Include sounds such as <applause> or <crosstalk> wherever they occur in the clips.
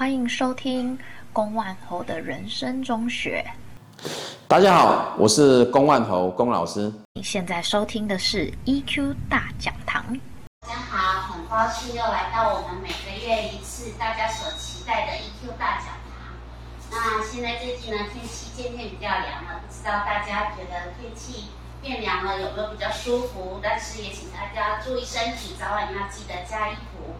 欢迎收听龚万侯的人生中学。大家好，我是龚万侯龚老师。你现在收听的是 EQ 大讲堂。大家好，很高兴又来到我们每个月一次大家所期待的 EQ 大讲堂。那现在最近呢，天气渐渐比较凉了，不知道大家觉得天气变凉了有没有比较舒服？但是也请大家注意身体，早晚要记得加衣服。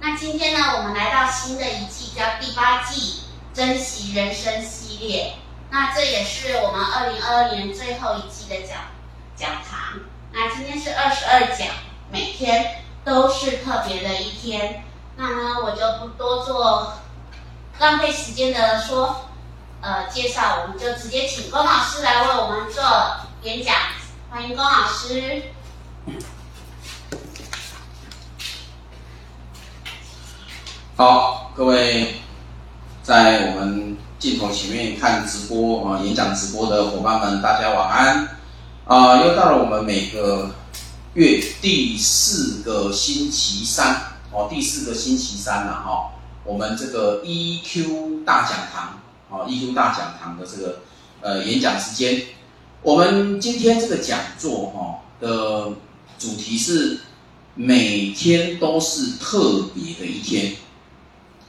那今天呢，我们来到新的一季，叫第八季，珍惜人生系列。那这也是我们二零二二年最后一季的讲讲堂。那今天是二十二讲，每天都是特别的一天。那呢，我就不多做浪费时间的说，呃，介绍，我们就直接请龚老师来为我们做演讲。欢迎龚老师。好，各位在我们镜头前面看直播啊，演讲直播的伙伴们，大家晚安啊！又到了我们每个月第四个星期三哦，第四个星期三了哈。我们这个 EQ 大讲堂啊，EQ 大讲堂的这个呃演讲时间，我们今天这个讲座哈的主题是每天都是特别的一天。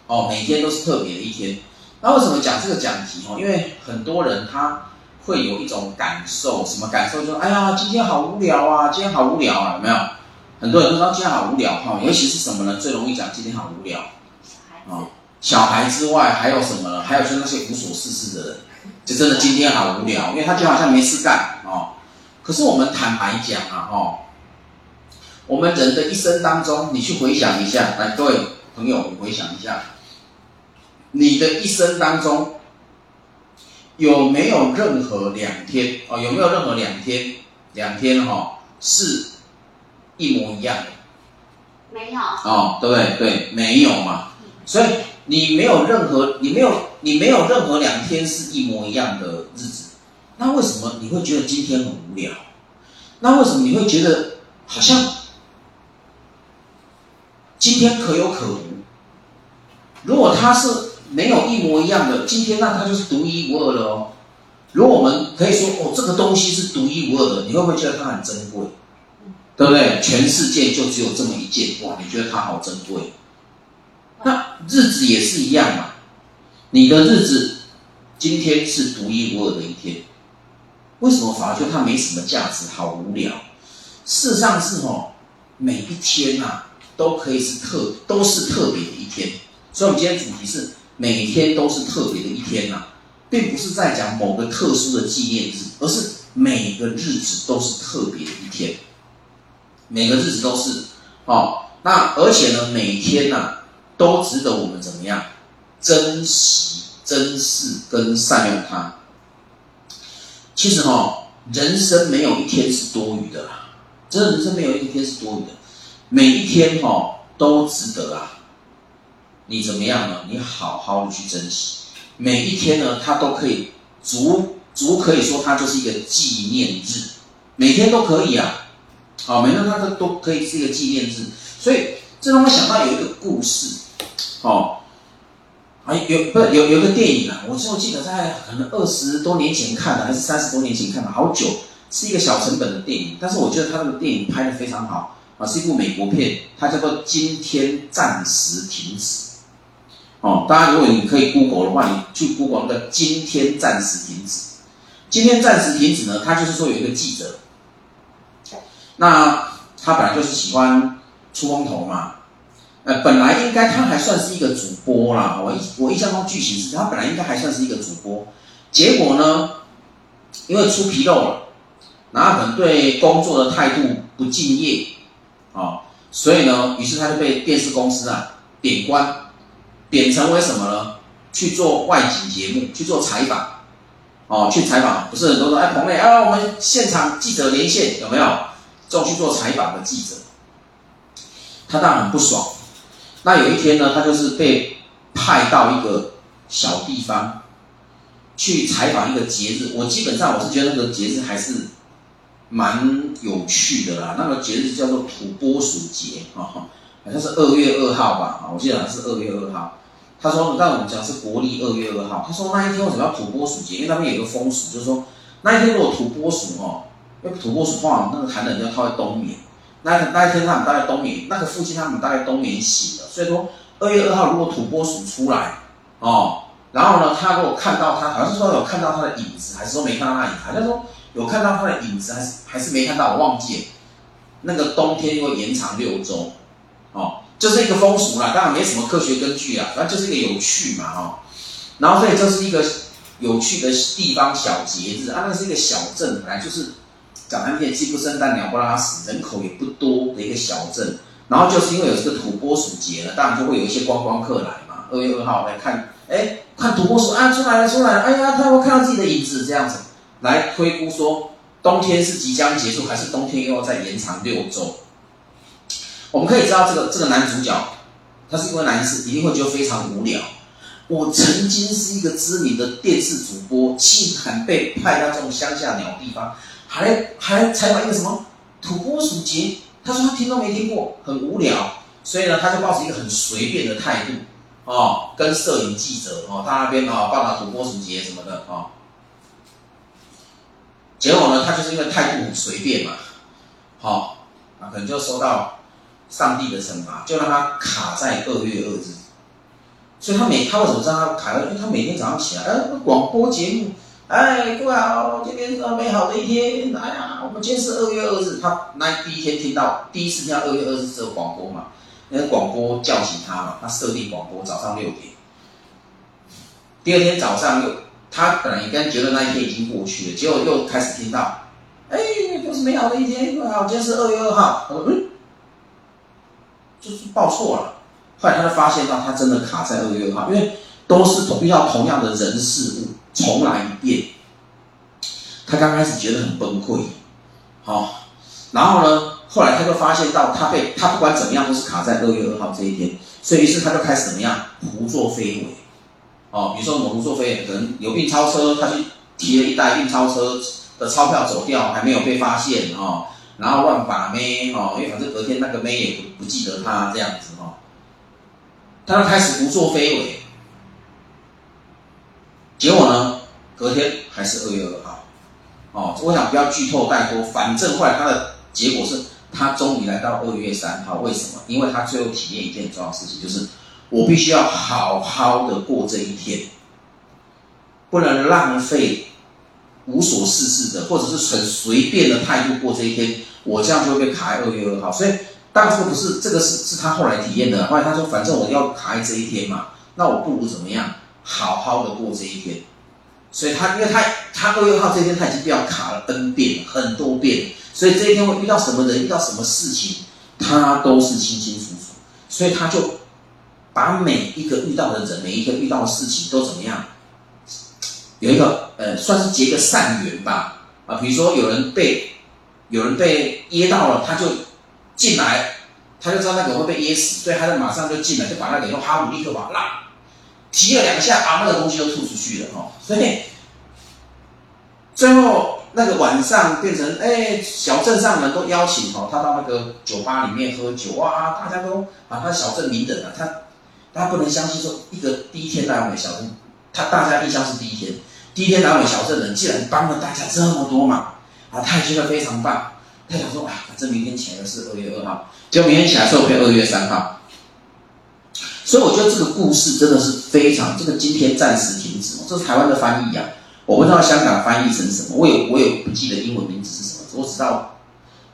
哦，每天都是特别的一天。那为什么讲这个讲题哦？因为很多人他会有一种感受，什么感受？就是哎呀，今天好无聊啊，今天好无聊啊，有没有？很多人都说今天好无聊哈。尤其是什么呢？最容易讲今天好无聊。哦，小孩之外还有什么呢？还有就是那些无所事事的人，就真的今天好无聊，因为他就好像没事干哦。可是我们坦白讲啊，哦，我们人的一生当中，你去回想一下，来，各位朋友，你回想一下。你的一生当中有没有任何两天哦？有没有任何两天两天哈、哦、是一模一样的？没有哦，对不对？对，没有嘛。所以你没有任何，你没有，你没有任何两天是一模一样的日子。那为什么你会觉得今天很无聊？那为什么你会觉得好像今天可有可无？如果他是。没有一模一样的，今天那它就是独一无二的哦。如果我们可以说哦，这个东西是独一无二的，你会不会觉得它很珍贵？对不对？全世界就只有这么一件，哇，你觉得它好珍贵？那日子也是一样嘛。你的日子今天是独一无二的一天，为什么反而觉得它没什么价值，好无聊？事实上是哦，每一天呐、啊、都可以是特，都是特别的一天。所以，我们今天主题是。每天都是特别的一天呐、啊，并不是在讲某个特殊的纪念日，而是每个日子都是特别的一天。每个日子都是哦，那而且呢，每天呐、啊、都值得我们怎么样珍惜、珍视跟善用它。其实哈、哦，人生没有一天是多余的啦，真的，人生没有一天是多余的，每一天哈、哦、都值得啊。你怎么样呢？你好好的去珍惜每一天呢，它都可以足足可以说它就是一个纪念日，每天都可以啊，好，每天它都都可以是一个纪念日。所以这让我想到有一个故事，哦，啊有不是有有个电影啊，我就记得在可能二十多年前看的，还是三十多年前看的，好久，是一个小成本的电影，但是我觉得他那个电影拍得非常好啊，是一部美国片，它叫做《今天暂时停止》。哦，当然，如果你可以 Google 的话，你去 Google 那个“今天暂时停止”。今天暂时停止呢，他就是说有一个记者，那他本来就是喜欢出风头嘛，呃，本来应该他还算是一个主播啦。我印我印象中剧情是，他本来应该还算是一个主播，结果呢，因为出纰漏了，然后可能对工作的态度不敬业，啊、哦，所以呢，于是他就被电视公司啊点关。点成为什么呢？去做外景节目，去做采访，哦，去采访，不是很多说，哎，彭磊，啊，我们现场记者连线有没有？这种去做采访的记者，他当然很不爽。那有一天呢，他就是被派到一个小地方去采访一个节日。我基本上我是觉得那个节日还是蛮有趣的啦。那个节日叫做土拨鼠节啊。哦好像是二月二号吧，我记得好像是二月二号。他说，但我们讲是国历二月二号。他说那一天为什么要土拨鼠节？因为那边有个风俗，就是说那一天如果土拨鼠哦，因为土拨鼠话那个寒冷要靠在冬眠，那那一天他们大概冬眠，那个附近他们大概冬眠醒了，所以说二月二号如果土拨鼠出来哦，然后呢，他如果看到他，好像是说有看到他的影子，还是说没看到他的影子？好像说有看到他的影子，还是还是没看到？我忘记了。那个冬天又会延长六周，哦。就是一个风俗啦，当然没什么科学根据啊，反正就是一个有趣嘛，哦。然后所以这是一个有趣的地方小节日啊，那是一个小镇，本来就是讲难听点，鸡不生蛋，鸟不拉屎，人口也不多的一个小镇。然后就是因为有这个土拨鼠节了，当然就会有一些观光客来嘛。二月二号来看，哎，看土拨鼠啊，出来了出来了，哎呀，他会看到自己的影子这样子，来推估说冬天是即将结束，还是冬天又要再延长六周。我们可以知道，这个这个男主角，他是一位男士，一定会觉得非常无聊。我曾经是一个知名的电视主播，竟然被派到这种乡下鸟地方，还还采访一个什么土拨鼠节。他说他听都没听过，很无聊。所以呢，他就抱着一个很随便的态度，哦，跟摄影记者哦，到那边哦报道土拨鼠节什么的哦。结果呢，他就是因为态度很随便嘛，好、啊，可能就收到。上帝的惩罚就让他卡在二月二日，所以他每他为什么知道他卡在？因为他每天早上起来，哎，广播节目，哎，各位好，今天是美好的一天，哎呀，我们今天是二月二日。他那第一天听到，第一次听到二月二日这个广播嘛，那个广播叫醒他嘛，他设定广播早上六点。第二天早上又，他本来应该觉得那一天已经过去了，结果又开始听到，哎，又是美好的一天，各位好，今天是二月二号。他说，嗯。就是报错了，后来他就发现到他真的卡在二月二号，因为都是遇到同样的人事物，重来一遍。他刚开始觉得很崩溃，好，然后呢，后来他就发现到他被他不管怎么样都是卡在二月二号这一天，所以于是他就开始怎么样胡作非为，哦，比如说我胡作非为，可能有运钞车，他去提了一袋运钞车的钞票走掉，还没有被发现哦。然后乱把妹哦，因为反正隔天那个妹也不不记得他这样子哦，他开始胡作非为，结果呢，隔天还是二月二号，哦，我想不要剧透太多，反正后来他的结果是他终于来到二月三号，为什么？因为他最后体验一件重要事情，就是我必须要好好的过这一天，不能浪费。无所事事的，或者是很随便的态度过这一天，我这样就会被卡在二月二号。所以，当初不是这个是是他后来体验的。后来他说，反正我要卡在这一天嘛，那我不如怎么样，好好的过这一天。所以他因为他他二月二号这一天他已经被我卡了 N 遍很多遍，所以这一天会遇到什么人，遇到什么事情，他都是清清楚楚。所以他就把每一个遇到的人，每一个遇到的事情都怎么样。有一个呃，算是结个善缘吧，啊，比如说有人被有人被噎到了，他就进来，他就知道那个会被噎死，所以他就马上就进来，就把那个用哈姆立克把拉提了两下，把那个东西都吐出去了哦。所以最后那个晚上变成哎，小镇上人都邀请哦，他到那个酒吧里面喝酒哇，大家都把他小镇名人啊，他大家不能相信说一个第一天来我们小镇，他大家印象是第一天。第一天南尾小镇人竟然帮了大家这么多忙，啊，他也觉得非常棒。他想说，啊，反正明天起来的是二月二号，结果明天起来的时候变二月三号。所以我觉得这个故事真的是非常，这个今天暂时停止，这是台湾的翻译呀、啊，我不知道香港翻译成什么，我也我也不记得英文名字是什么，我只知道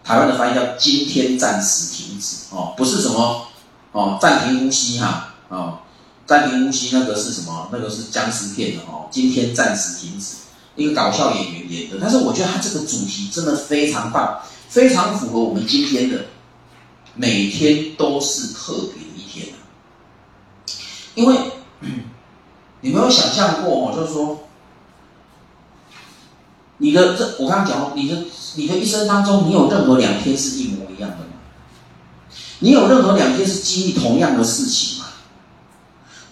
台湾的翻译叫今天暂时停止哦，不是什么哦暂停呼吸哈啊。哦暂停呼吸，那个是什么？那个是僵尸片的哦。今天暂时停止，一个搞笑演员演的。但是我觉得他这个主题真的非常棒，非常符合我们今天的每天都是特别的一天啊。因为 <clears throat> 你没有想象过哦，就是说你的这我刚刚讲，你的你的一生当中，你有任何两天是一模一样的吗？你有任何两天是经历同样的事情吗？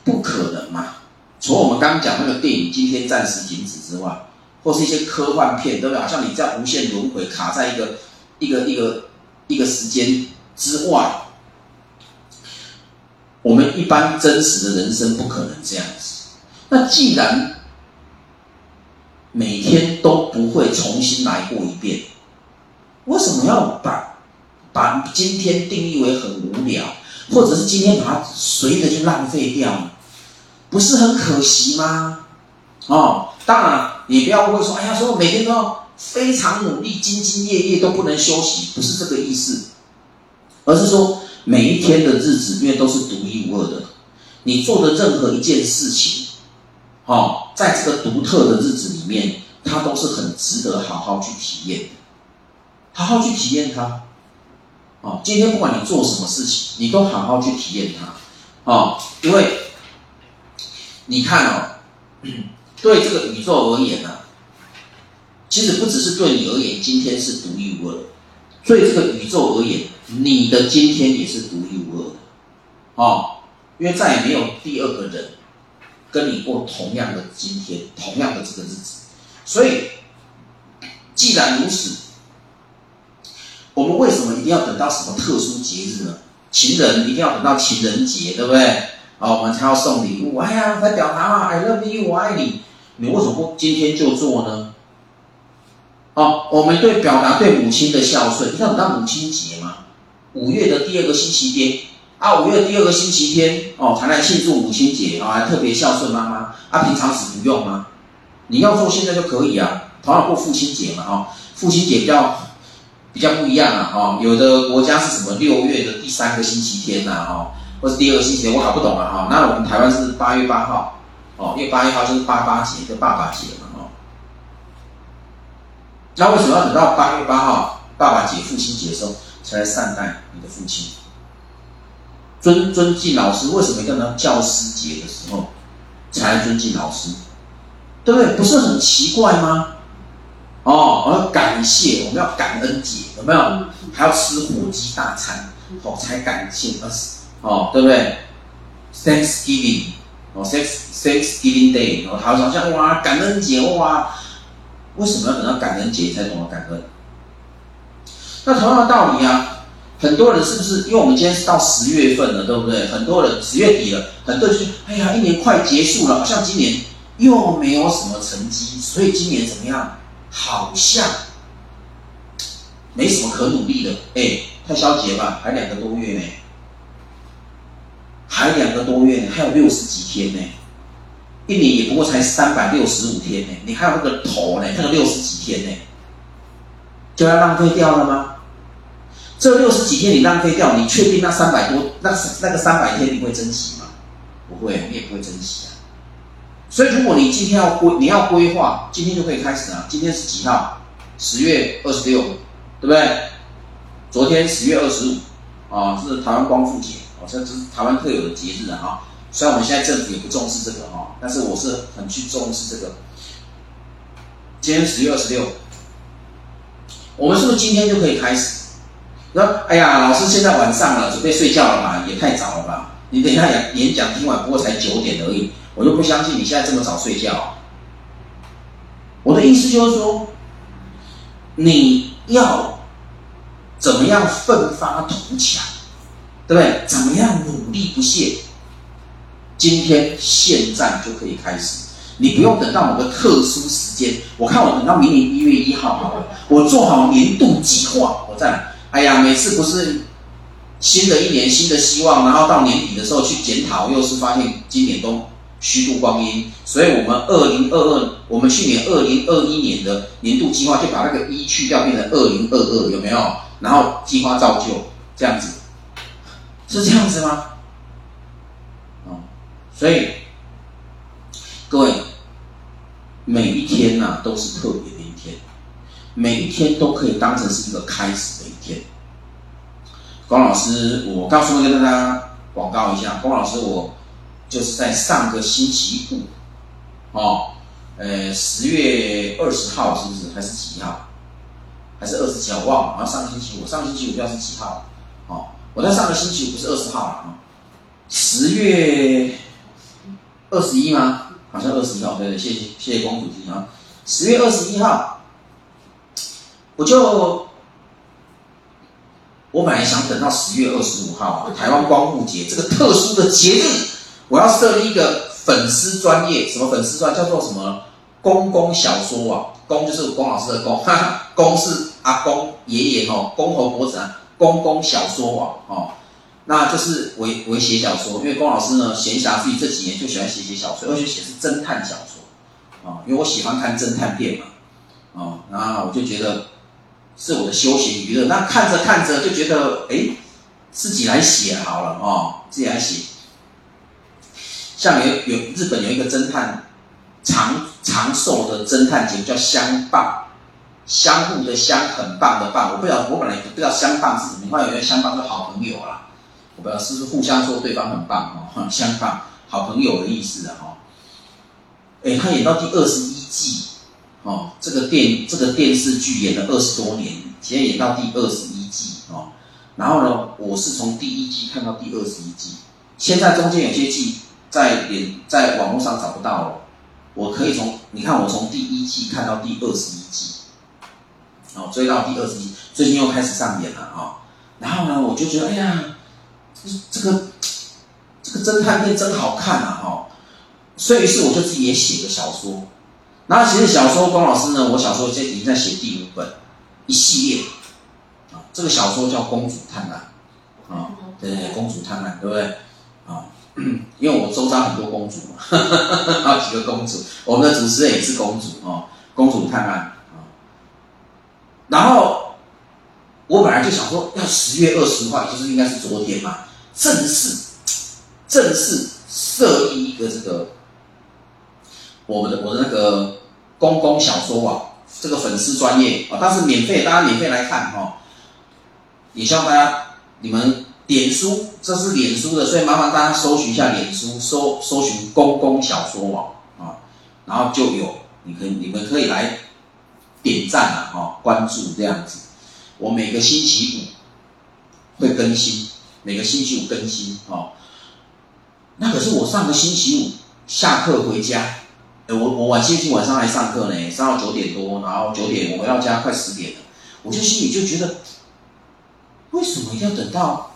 不可能嘛！除了我们刚刚讲那个电影今天暂时停止之外，或是一些科幻片，对不对？好像你在无限轮回卡在一个一个一个一个时间之外，我们一般真实的人生不可能这样子。那既然每天都不会重新来过一遍，为什么要把把今天定义为很无聊，或者是今天把它随着就浪费掉呢？不是很可惜吗？哦，当然，你不要会说，哎呀，说每天都要非常努力、兢兢业业都不能休息，不是这个意思，而是说每一天的日子，因为都是独一无二的，你做的任何一件事情，哦，在这个独特的日子里面，它都是很值得好好去体验的，好好去体验它。哦，今天不管你做什么事情，你都好好去体验它，哦，因为。<clears throat> 你看哦，对这个宇宙而言呢、啊，其实不只是对你而言，今天是独一无二的。对这个宇宙而言，你的今天也是独一无二的，哦，因为再也没有第二个人跟你过同样的今天，同样的这个日子。所以，既然如此，我们为什么一定要等到什么特殊节日呢？情人一定要等到情人节，对不对？哦，我们才要送礼物。哎呀，来表达啊，I love you，我爱你。你为什么不今天就做呢？哦，我们对表达对母亲的孝顺，你看，等到母亲节嘛，五月的第二个星期天啊，五月第二个星期天哦，才来庆祝母亲节啊，还特别孝顺妈妈啊，平常时不用吗？你要做现在就可以啊。同样过父亲节嘛，哦，父亲节比较比较不一样啊，哦，有的国家是什么六月的第三个星期天呐，哦。或是第二个星期天，我搞不懂了哈。那我们台湾是八月八号，哦，因为八月八号就是八八节，就爸爸节嘛，哦。那为什么要等到八月八号爸爸节、父亲节的时候才来善待你的父亲？尊尊敬老师，为什么一定要教师节的时候才来尊敬老师？对不对？不是很奇怪吗？哦，我要感谢，我们要感恩节，有没有？还要吃火鸡大餐，哦，才感谢二十。哦，对不对？Thanksgiving，哦，Thanks Thanksgiving Day，哦，好像哇，感恩节哇，为什么要等到感恩节才懂得感恩？那同样的道理啊，很多人是不是？因为我们今天是到十月份了，对不对？很多人十月底了，很多人就哎呀，一年快结束了，好像今年又没有什么成绩，所以今年怎么样？好像没什么可努力的，哎，太消极吧？还两个多月呢。还两个多月，还有六十几天呢，一年也不过才三百六十五天呢，你还有那个头呢，那个六十几天呢，就要浪费掉了吗？这六十几天你浪费掉，你确定那三百多那那个三百天你会珍惜吗？不会，你也不会珍惜啊。所以如果你今天要规，你要规划，今天就可以开始啊。今天是几号？十月二十六，对不对？昨天十月二十五啊，是台湾光复节。这是台湾特有的节日啊！虽然我们现在政府也不重视这个哈，但是我是很去重视这个。今天十月二十六，我们是不是今天就可以开始？说，哎呀，老师现在晚上了，准备睡觉了吧？也太早了吧？你等一下演讲今晚，不过才九点而已，我就不相信你现在这么早睡觉。我的意思就是说，你要怎么样奋发图强？对不对？怎么样努力不懈？今天现在就可以开始，你不用等到某个特殊时间。我看我等到明年一月一号好了，我做好年度计划，我再来。哎呀，每次不是新的一年新的希望，然后到年底的时候去检讨，又是发现今年都虚度光阴。所以我们二零二二，我们去年二零二一年的年度计划就把那个一去掉，变成二零二二，有没有？然后计划照旧这样子。是这样子吗？哦，所以各位，每一天呐、都是特别的一天，每一天都可以当成是一个开始的一天。龚老师，我告诉跟大家广告一下，龚老师我就是在上个星期五，哦，呃，十月二十号是不是？还是几号？还是二十几号？忘了。然后上个星期五，上个星期五不知道是几号？我在上个星期不是二十号啊，十月二十一吗？好像二十一号，对对，谢谢谢谢公主提啊。十月二十一号，我就我本来想等到十月二十五号啊，台湾光复节这个特殊的节日，我要设立一个粉丝专业，什么粉丝专叫做什么公公小说网，公就是龚老师的公，哈哈，公是阿公爷爷哦，公侯伯子啊，公公小说网哦，那就是我我写小说，因为龚老师呢闲暇自己这几年就喜欢写写小说，而且写是侦探小说啊、哦，因为我喜欢看侦探片嘛，哦，然后我就觉得。是我的休闲娱乐，那看着看着就觉得，哎，自己来写好了哦，自己来写。像有有日本有一个侦探，长长寿的侦探节目叫相棒，相互的相，很棒的棒。我不知道，我本来不知道相棒是什么，后来有人相棒是好朋友啦，我不知道是不是互相说对方很棒哦，相棒好朋友的意思啊哈。哎，他演到第二十一季。哦，这个电这个电视剧演了二十多年，现在演到第二十一季哦。然后呢，我是从第一季看到第二十一季，现在中间有些季在连在网络上找不到了。我可以从你看，我从第一季看到第二十一，哦，追到第二十集，最近又开始上演了啊、哦。然后呢，我就觉得，哎呀，这个这个侦探片真好看啊，哈、哦。所以于是我就自己也写个小说。然后其实小说，光老师呢，我小时候现在已经在写第五本一系列啊，这个小说叫《公主探案》啊，对对对，公主探案，对不对啊？<clears throat> 因为我周遭很多公主嘛，<laughs> 好几个公主，我们的主持人也是公主啊，公主探案啊。然后我本来就想说，要十月二十号，就是应该是昨天嘛，正式正式设立一个这个。我们的我的那个公公小说网，这个粉丝专业啊，但是免费，大家免费来看哈、哦。也希望大家你们脸书，这是脸书的，所以麻烦大家搜寻一下脸书，搜搜寻公公小说网啊，然后就有，你可以你们可以来点赞啊，哈，关注这样子。我每个星期五会更新，每个星期五更新啊。那可是我上个星期五下课回家。我我晚星期晚上还上课呢，上到九点多，然后九点我回到家快十点了，我就心里就觉得，为什么一定要等到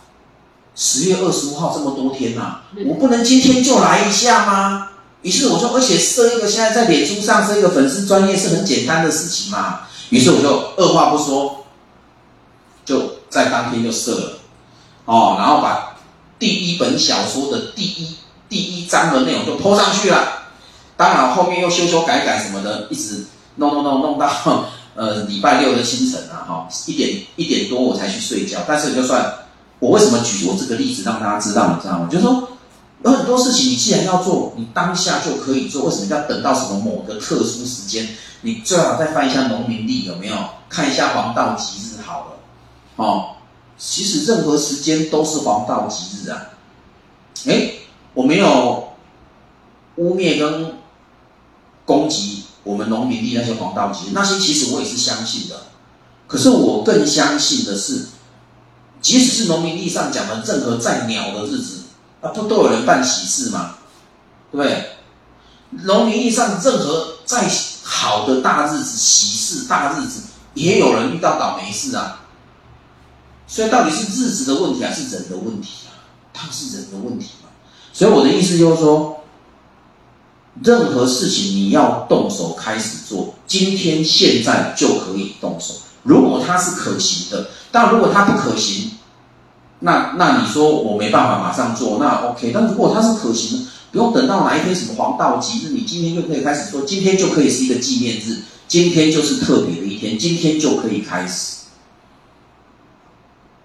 十月二十五号这么多天呢、啊？我不能今天就来一下吗？于是我说而且设一个现在在脸书上设一个粉丝专业是很简单的事情嘛，于是我就二话不说，就在当天就设了，哦，然后把第一本小说的第一第一章的内容就 po 上去了。当然，后面又修修改改什么的，一直弄弄弄弄到呃礼拜六的清晨啊，哈，一点一点多我才去睡觉。但是就算我为什么举我这个例子让大家知道，你知道吗？就是说有很多事情，你既然要做，你当下就可以做，为什么要等到什么某个特殊时间？你最好再翻一下农民历有没有，看一下黄道吉日好了，哦，其实任何时间都是黄道吉日啊。诶，我没有污蔑跟。攻击我们农民历那些黄道吉日，那些其实我也是相信的。可是我更相信的是，即使是农民历上讲的任何再鸟的日子，啊，不都有人办喜事吗？对不对？农民历上任何再好的大日子、喜事大日子，也有人遇到倒霉事啊。所以到底是日子的问题还是人的问题啊？当然是人的问题嘛。所以我的意思就是说。任何事情你要动手开始做，今天现在就可以动手。如果它是可行的，但如果它不可行，那那你说我没办法马上做，那 OK。但如果它是可行的，不用等到哪一天什么黄道吉日，你今天就可以开始做，今天就可以是一个纪念日，今天就是特别的一天，今天就可以开始。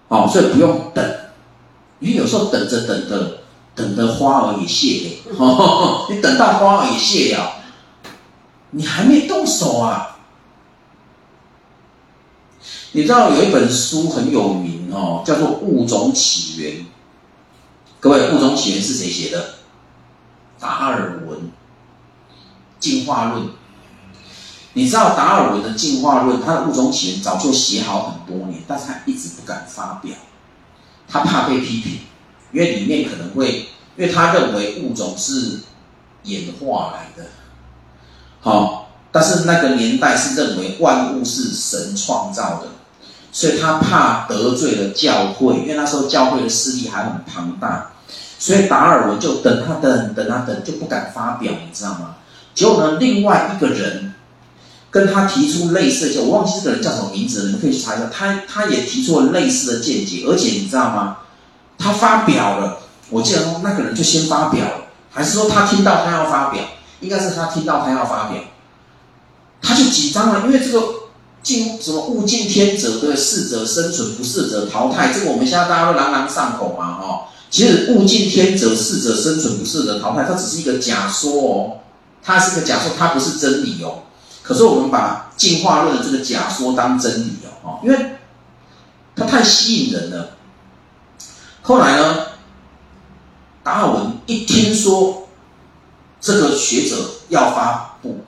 哦，所以不用等，因为有时候等着等着。等的花儿也谢了，<laughs> 哦，你等到花儿也谢了，你还没动手啊？你知道有一本书很有名哦，叫做《物种起源》。各位，《物种起源》是谁写的？达尔文，进化论。你知道达尔文的进化论，他的《物种起源》早就写好很多年，但是他一直不敢发表，他怕被批评。因为里面可能会，因为他认为物种是演化来的，好，但是那个年代是认为万物是神创造的，所以他怕得罪了教会，因为那时候教会的势力还很庞大，所以达尔文就等他等等他等，就不敢发表，你知道吗？结果呢，另外一个人跟他提出类似的，我忘记这个人叫什么名字了，你们可以去查一下。他他也提出了类似的见解，而且你知道吗？他发表了，我记得那个人就先发表了，还是说他听到他要发表？应该是他听到他要发表，他就紧张了，因为这个尽什么物竞天择，对，适者生存，不适者淘汰，这个我们现在大家都朗朗上口嘛，哦，其实物竞天择，适者生存，不适者淘汰，它只是一个假说哦，它是个假说，它不是真理哦。可是我们把进化论的这个假说当真理哦，因为它太吸引人了。后来呢，达尔文一听说。这个学者要发布，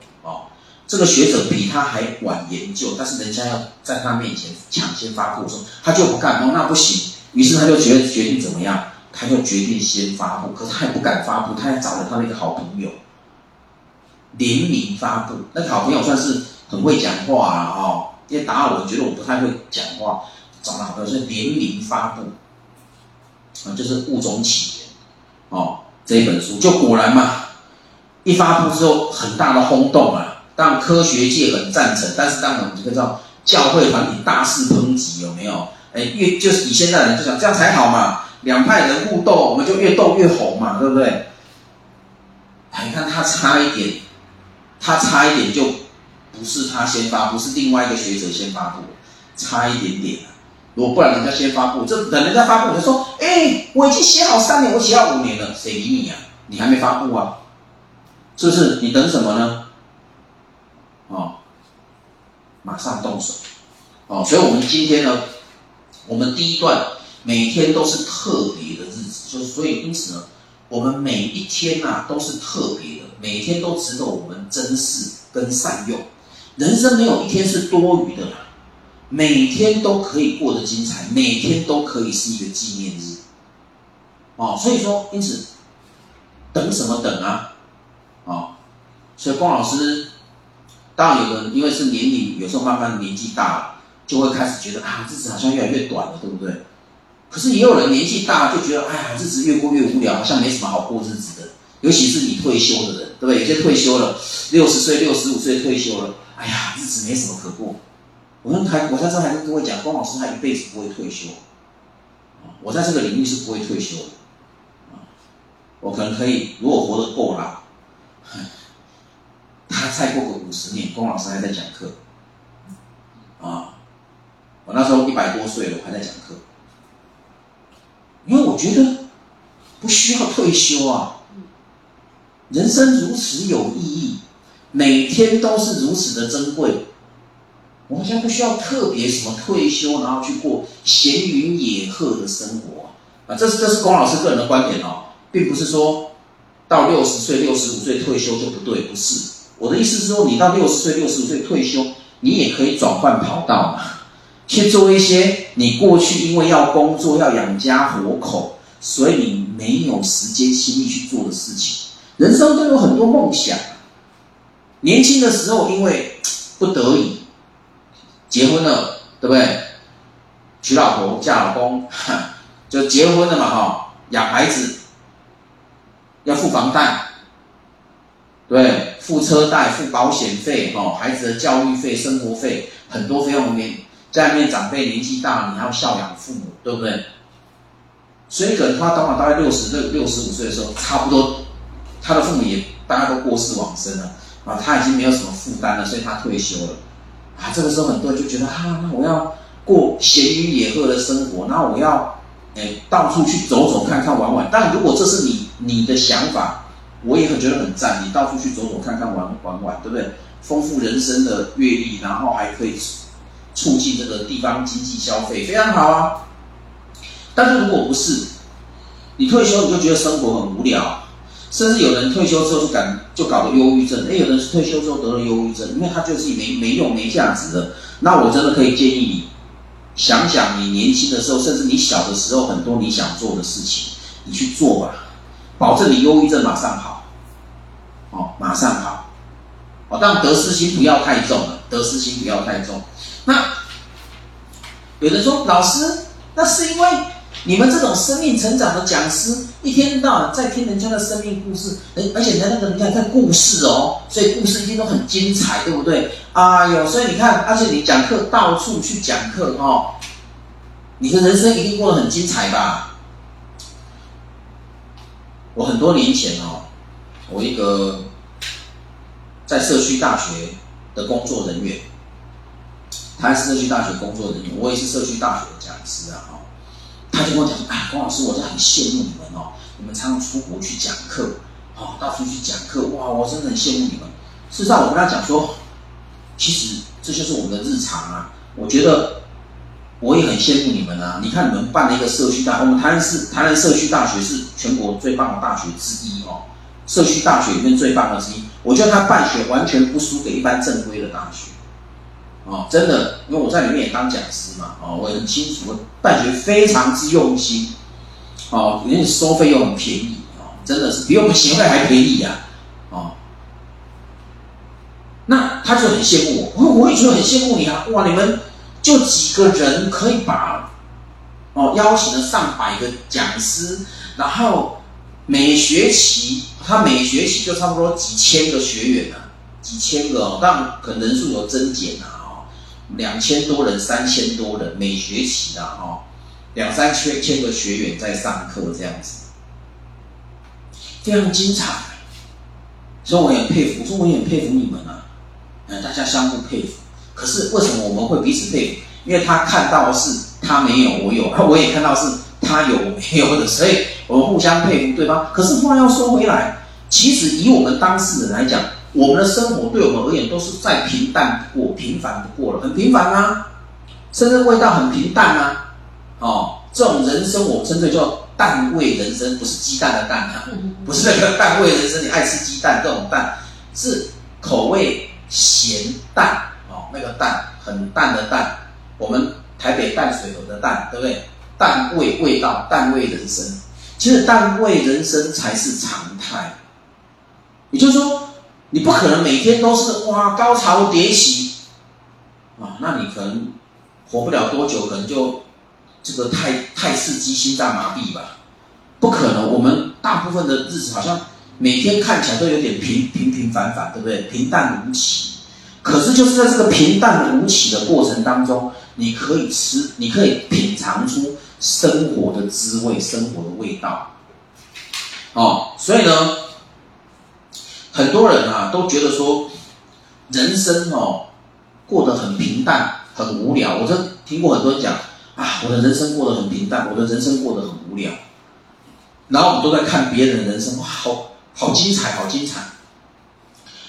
这个学者比他还晚研究，但是人家要在他面前抢先发布的时候，他就不干哦，那不行。于是他就决决定怎么样？他就决定先发布，可是他也不敢发布，他还找了他那个好朋友联名发布。那个好朋友算是很会讲话了哦，因为达尔文觉得我不太会讲话，找了好朋友是联名发布啊，就是《物种起源》哦这一本书，就果然嘛。一发布之后，很大的轰动啊！当然科学界很赞成，但是当然我们就知道教会团体大肆抨击，有没有？哎，越就是以现在人就讲这样才好嘛，两派人互斗，我们就越斗越红嘛，对不对？你看他差一点，他差一点就不是他先发布，是另外一个学者先发布，差一点点。如果不然人家先发布，这等人家发布，我就说：哎，我已经写好三年，我写好五年了，谁理你啊？你还没发布啊？是不是？你等什么呢？哦，马上动手！哦，所以我们今天呢，我们第一段每天都是特别的日子，就所以因此呢，我们每一天呐、啊、都是特别的，每天都值得我们珍视跟善用。人生没有一天是多余的，每天都可以过得精彩，每天都可以是一个纪念日。哦，所以说，因此等什么等啊？哦，所以龚老师，当然有的人因为是年龄，有时候慢慢年纪大了，就会开始觉得啊，日子好像越来越短了，对不对？可是也有人年纪大就觉得，哎呀，日子越过越无聊，好像没什么好过日子的。尤其是你退休的人，对不对？有些退休了，六十岁、六十五岁退休了，哎呀，日子没什么可过。我跟还我在这还跟各位讲，龚老师他一辈子不会退休，我在这个领域是不会退休的，我可能可以，如果活得够老。他再过个五十年，龚老师还在讲课，啊，我那时候一百多岁了，我还在讲课，因为我觉得不需要退休啊，人生如此有意义，每天都是如此的珍贵，我好像不需要特别什么退休，然后去过闲云野鹤的生活啊，这是这是龚老师个人的观点哦，并不是说。到六十岁、六十五岁退休就不对，不是。我的意思是说，你到六十岁、六十五岁退休，你也可以转换跑道嘛，去做一些你过去因为要工作、要养家活口，所以你没有时间、心力去做的事情。人生都有很多梦想，年轻的时候因为不得已结婚了，对不对？娶老婆、嫁老公，<laughs> 就结婚了嘛，哈，养孩子。要付房贷，对，付车贷、付保险费，哦，孩子的教育费、生活费，很多费用里面，家里面长辈年纪大，你还要孝养父母，对不对？所以，可能他当晚大概六十六、六十五岁的时候，差不多，他的父母也大家都过世往生了，啊，他已经没有什么负担了，所以他退休了，啊，这个时候很多人就觉得，哈、啊，那我要过闲云野鹤的生活，那我要，哎，到处去走走看看玩玩。但如果这是你。你的想法，我也很觉得很赞。你到处去走走看看玩玩玩，对不对？丰富人生的阅历，然后还可以促进这个地方经济消费，非常好啊。但是如果不是，你退休你就觉得生活很无聊，甚至有人退休之后就感就搞得忧郁症。哎，有人是退休之后得了忧郁症，因为他觉得自己没没用、没价值的。那我真的可以建议你，想想你年轻的时候，甚至你小的时候，很多你想做的事情，你去做吧。保证你忧郁症马上好，哦，马上好，哦，但得失心不要太重了，得失心不要太重。那有人说，老师，那是因为你们这种生命成长的讲师，一天到晚在听人家的生命故事，而而且人家那个人家在故事哦，所以故事一定都很精彩，对不对？啊哟，所以你看，而且你讲课到处去讲课哦，你的人生一定过得很精彩吧？我很多年前哦，我一个在社区大学的工作人员。他是社区大学工作人员，我也是社区大学的讲师啊，哈，他就跟我讲说，啊，龚老师，我是很羡慕你们哦，你们常常出国去讲课，哦，到处去讲课，哇，我真的很羡慕你们。事实上，我跟他讲说，其实这就是我们的日常啊，我觉得我也很羡慕你们啊。你看，你们办了一个社区大，我们台南市台南社区大学是全国最棒的大学之一哦，社区大学里面最棒的之一，我觉得他办学完全不输给一般正规的大学。哦，真的，因为我在里面也当讲师嘛，哦，我很清楚，办学非常之用心，哦，而且收费又很便宜，哦，真的是比我们协会还便宜呀，啊，哦，那他就很羡慕我，我我也觉得很羡慕你啊，哇，你们就几个人可以把，哦，邀请了上百个讲师，然后每学期他每学期就差不多几千个学员啊，几千个哦，当然可能人数有增减啊。两千多人，三千多人，每学期的哦，两三千千个学员在上课这样子，非常精彩，所以我也佩服，我说我也很佩服你们啊，嗯，大家相互佩服。可是为什么我们会彼此佩服？因为他看到是他没有，我有，<laughs> 我也看到是他有没有的，所以我们互相佩服对方。可是话要说回来，其实以我们当事人来讲。我们的生活对我们而言都是再平淡不过、平凡不过了，很平凡啊，甚至味道很平淡啊。哦，这种人生我称之为叫淡味人生，不是鸡蛋的蛋啊，不是那个淡味人生。你爱吃鸡蛋这种蛋，是口味咸淡哦，那个淡很淡的淡。我们台北淡水河的淡，对不对？淡味味道，淡味人生。其实淡味人生才是常态，也就是说。你不可能每天都是哇高潮迭起，啊，那你可能活不了多久，可能就这个太太刺激心脏麻痹吧？不可能，我们大部分的日子好像每天看起来都有点平平平凡凡，对不对？平淡无奇。可是就是在这个平淡无奇的过程当中，你可以吃，你可以品尝出生活的滋味，生活的味道。哦，所以呢。很多人啊都觉得说，人生哦过得很平淡，很无聊。我真听过很多人讲啊，我的人生过得很平淡，我的人生过得很无聊。然后我们都在看别人的人生，哇，好好精彩，好精彩。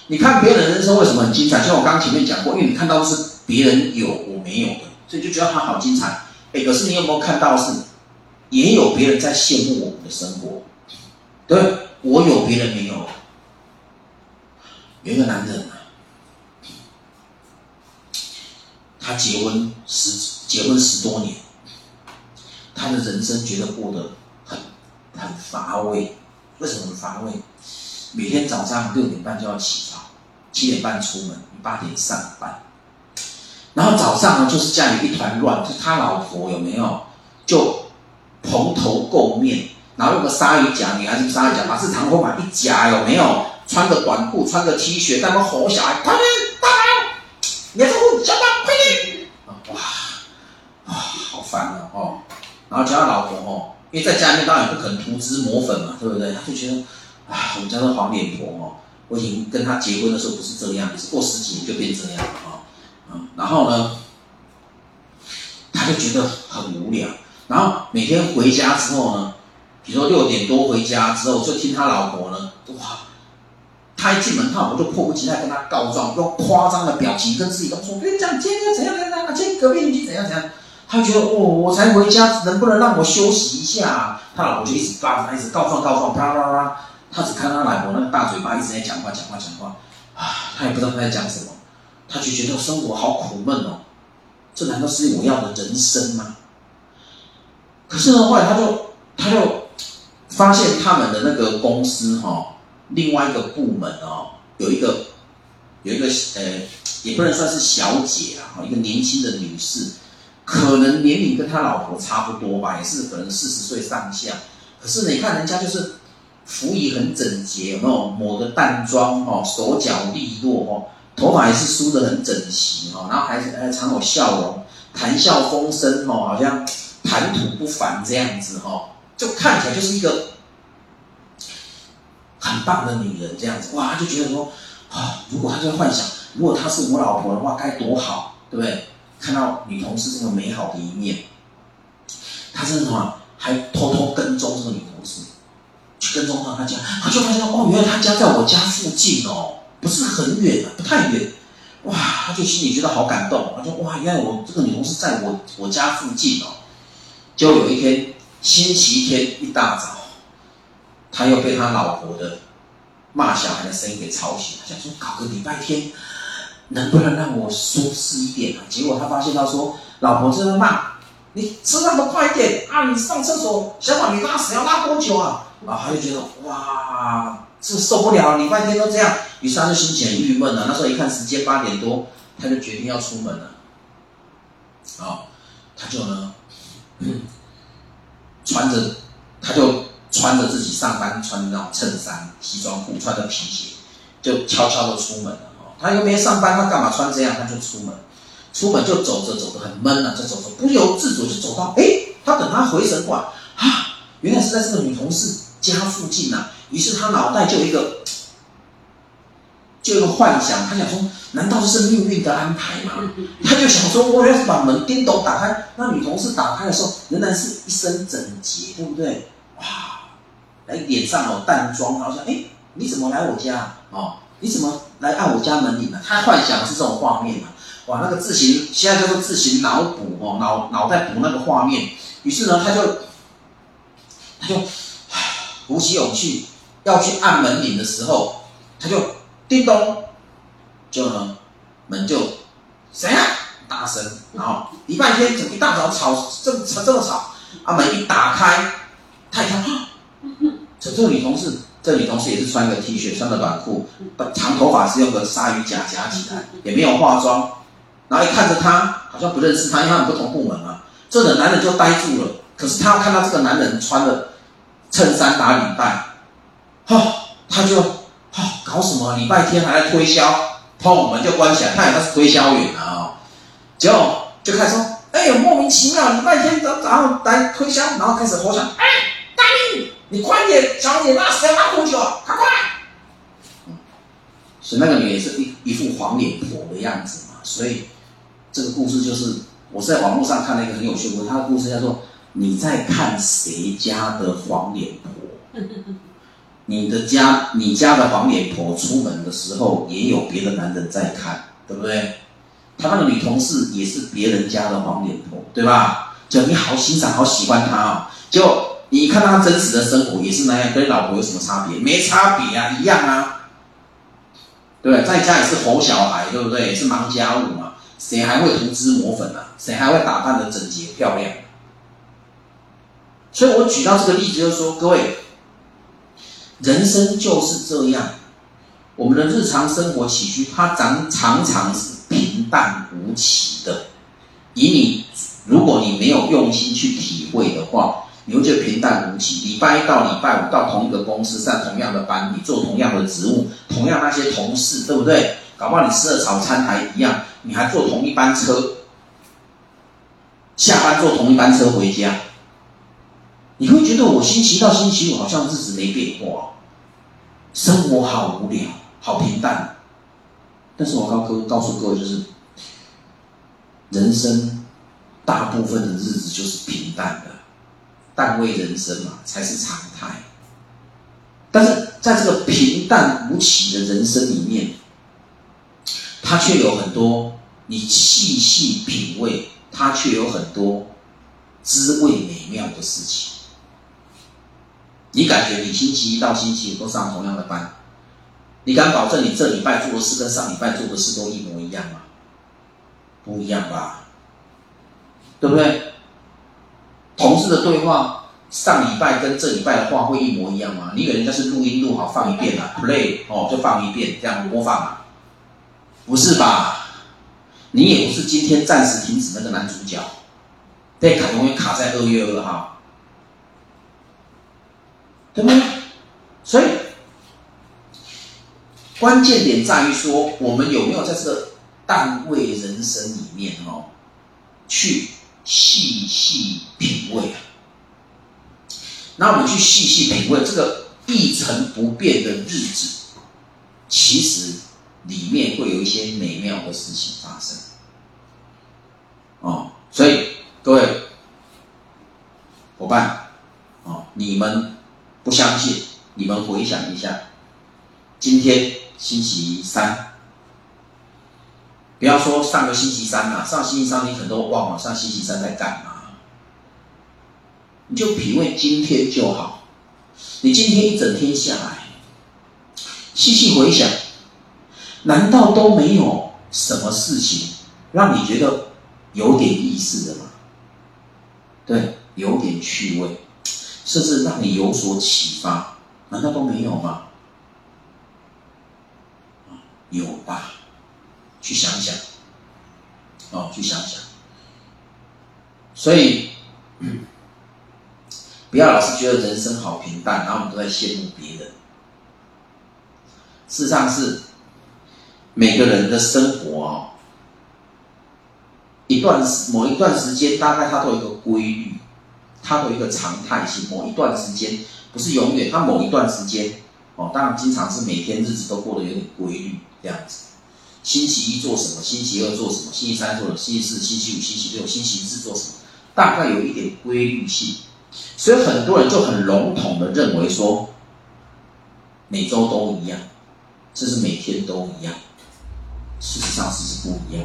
你看别人的人生为什么很精彩？像我刚前面讲过，因为你看到是别人有我没有的，所以就觉得他好精彩。哎，可是你有没有看到是，也有别人在羡慕我们的生活？对，我有，别人没有。有一个男人啊，他结婚十结婚十多年，他的人生觉得过得很很乏味。为什么很乏味？每天早上六点半就要起床，七点半出门，八点上班。然后早上呢，就是家里一团乱，就他老婆有没有就蓬头垢面，然后用个鲨鱼夹，女孩子鲨鱼夹，把这长头发一夹，有没有？穿个短裤，穿个 T 恤，在那吼小孩，快点，大宝，你是我小宝，快点！哇，啊，好烦啊！哦，然后叫他老婆哦，因为在家里面当然不可能涂脂抹粉嘛，对不对？他就觉得，啊，我们家的黄脸婆哦，我已经跟他结婚的时候不是这样，是过十几年就变这样了，嗯，然后呢，他就觉得很无聊，然后每天回家之后呢，比如说六点多回家之后，就听他老婆呢，哇。他一进门，他老婆就迫不及待跟他告状，用夸张的表情跟自己都说：“我跟你讲，今天怎样怎样，今天隔壁邻居怎样怎样。”他觉得哦，我才回家，能不能让我休息一下？他老婆就一直告他，一直告状告状，啪啪啪。他只看他老婆那个大嘴巴一直在讲话讲话讲话，啊，他也不知道他在讲什么，他就觉得生活好苦闷哦。这难道是我要的人生吗？可是呢，后来他就他就发现他们的那个公司哈、哦。另外一个部门哦，有一个有一个呃，也不能算是小姐啦，哈，一个年轻的女士，可能年龄跟他老婆差不多吧，也是可能四十岁上下。可是你看人家就是服仪很整洁，有没有抹个淡妆哦，手脚利落哦，头发也是梳得很整齐哦，然后还还常有笑容，谈笑风生哦，好像谈吐不凡这样子哦，就看起来就是一个很棒的女人这样子哇，就觉得说啊，如果他就幻想，如果她是我老婆的话该多好，对不对？看到女同事这个美好的一面，他真的什么？还偷偷跟踪这个女同事，去跟踪到她家，他就发现哦，原来她家在我家附近哦，不是很远，不太远。哇，他就心里觉得好感动，他说哇，原来我这个女同事在我我家附近哦。就有一天星期天一大早，他又被他老婆的骂小孩的声音给吵醒了，想说搞个礼拜天。能不能让我舒适一点啊？结果他发现他说，老婆真的骂你吃那么快一点啊！你上厕所想把你拉屎要拉多久啊？啊，他就觉得哇，是受不了，礼拜天都这样，于是他就心情很郁闷了。那时候一看时间八点多，他就决定要出门了。啊，他就呢，<clears throat> 穿着他就穿着自己上班穿的那种衬衫、西装裤，穿着皮鞋，就悄悄的出门了。哦他又没上班，他干嘛穿这样？他就出门，出门就走着走着很闷了，就走着不由自主就走到，哎，他等他回神过来，啊，原来是在这个女同事家附近呐、啊。于是他脑袋就有一个，就有一个幻想，他想说，难道这是命运的安排吗？<laughs> 他就想说，我要是把门叮咚打开，那女同事打开的时候，仍然是一身整洁，对不对？哇，来脸上有淡妆，然后说，哎，你怎么来我家？哦。你怎么来按我家门铃呢？他幻想的是这种画面嘛？哇，那个自行现在叫做自行脑补哦，脑脑袋补那个画面。于是呢，他就他就鼓起勇气要去按门铃的时候，他就叮咚，就呢门就谁啊？大声，然后礼拜天怎么一大早吵这么这么吵？啊，门一打开，他一看，<gasps> 这这女同事。这女同事也是穿个 T 恤，穿个短裤，长头发是用个鲨鱼夹夹起来，也没有化妆。然后一看着他，好像不认识他，因为他们不同部门嘛。这个男人就呆住了。可是他看到这个男人穿的衬衫打领带，哈，他就哈搞什么？礼拜天还在推销，砰门就关起来。他以为他是推销员啊，结果就开始说：“哎呦，莫名其妙，礼拜天早上来推销。”然后开始吼响：“哎，大力！”你快点，小姐，拉屎拉多久啊？快快！嗯，所以那个女人是一一副黄脸婆的样子嘛。所以这个故事就是我是在网络上看了一个很有趣的，他的故事叫做“你在看谁家的黄脸婆？”你的家，你家的黄脸婆出门的时候也有别的男人在看，对不对？他那个女同事也是别人家的黄脸婆，对吧？就你好欣赏，好喜欢她啊，就。你看她真实的生活也是那样，跟老婆有什么差别？没差别啊，一样啊，对？在家也是哄小孩，对不对？是忙家务嘛，谁还会涂脂抹粉啊？谁还会打扮得整洁漂亮？所以我举到这个例子，就是说，各位，人生就是这样，我们的日常生活起居，它常常常是平淡无奇的。以你，如果你没有用心去体会的话，你会觉得平淡无奇。礼拜一到礼拜五到同一个公司上同样的班，你做同样的职务，同样那些同事，对不对？搞不好你吃的早餐还一样，你还坐同一班车，下班坐同一班车回家，你会觉得我星期一到星期五好像日子没变化，生活好无聊，好平淡。但是我告各告诉各位，就是人生大部分的日子就是平淡的。淡味人生嘛，才是常态。但是在这个平淡无奇的人生里面，它却有很多你细细品味，它却有很多滋味美妙的事情。你感觉你星期一到星期五都上同样的班，你敢保证你这礼拜做的事跟上礼拜做的事都一模一样吗？不一样吧，对不对？同事的对话，上礼拜跟这礼拜的话会一模一样吗？你以为人家是录音录好放一遍啊？Play 哦，就放一遍这样播放啊？不是吧？你也不是今天暂时停止那个男主角，对，卡永远卡在二月二号，对不对？所以关键点在于说，我们有没有在这个淡味人生里面哦，去细细品味啊？那我们去细细品味这个一成不变的日子，其实里面会有一些美妙的事情发生。哦，所以各位伙伴，哦，你们不相信，你们回想一下，今天星期三，不要说上个星期三了，上星期三你可能都忘了上星期三在干嘛，你就品味今天就好。你今天一整天下来，细细回想，难道都没有什么事情让你觉得？有点意思的吗，对，有点趣味，甚至让你有所启发，难道都没有吗？有吧，去想想，哦，去想想。所以，不要老是觉得人生好平淡，然后我们都在羡慕别人。事实上是每个人的生活哦。一段时某一段时间，大概它都有一个规律，它都有一个常态性。某一段时间不是永远，它某一段时间哦，当然经常是每天日子都过得有点规律这样子。星期一做什么？星期二做什么？星期三做什么？星期四、星期五、星期六、星期日做什么？大概有一点规律性，所以很多人就很笼统的认为说，每周都一样，甚至每天都一样。事实上是是不一样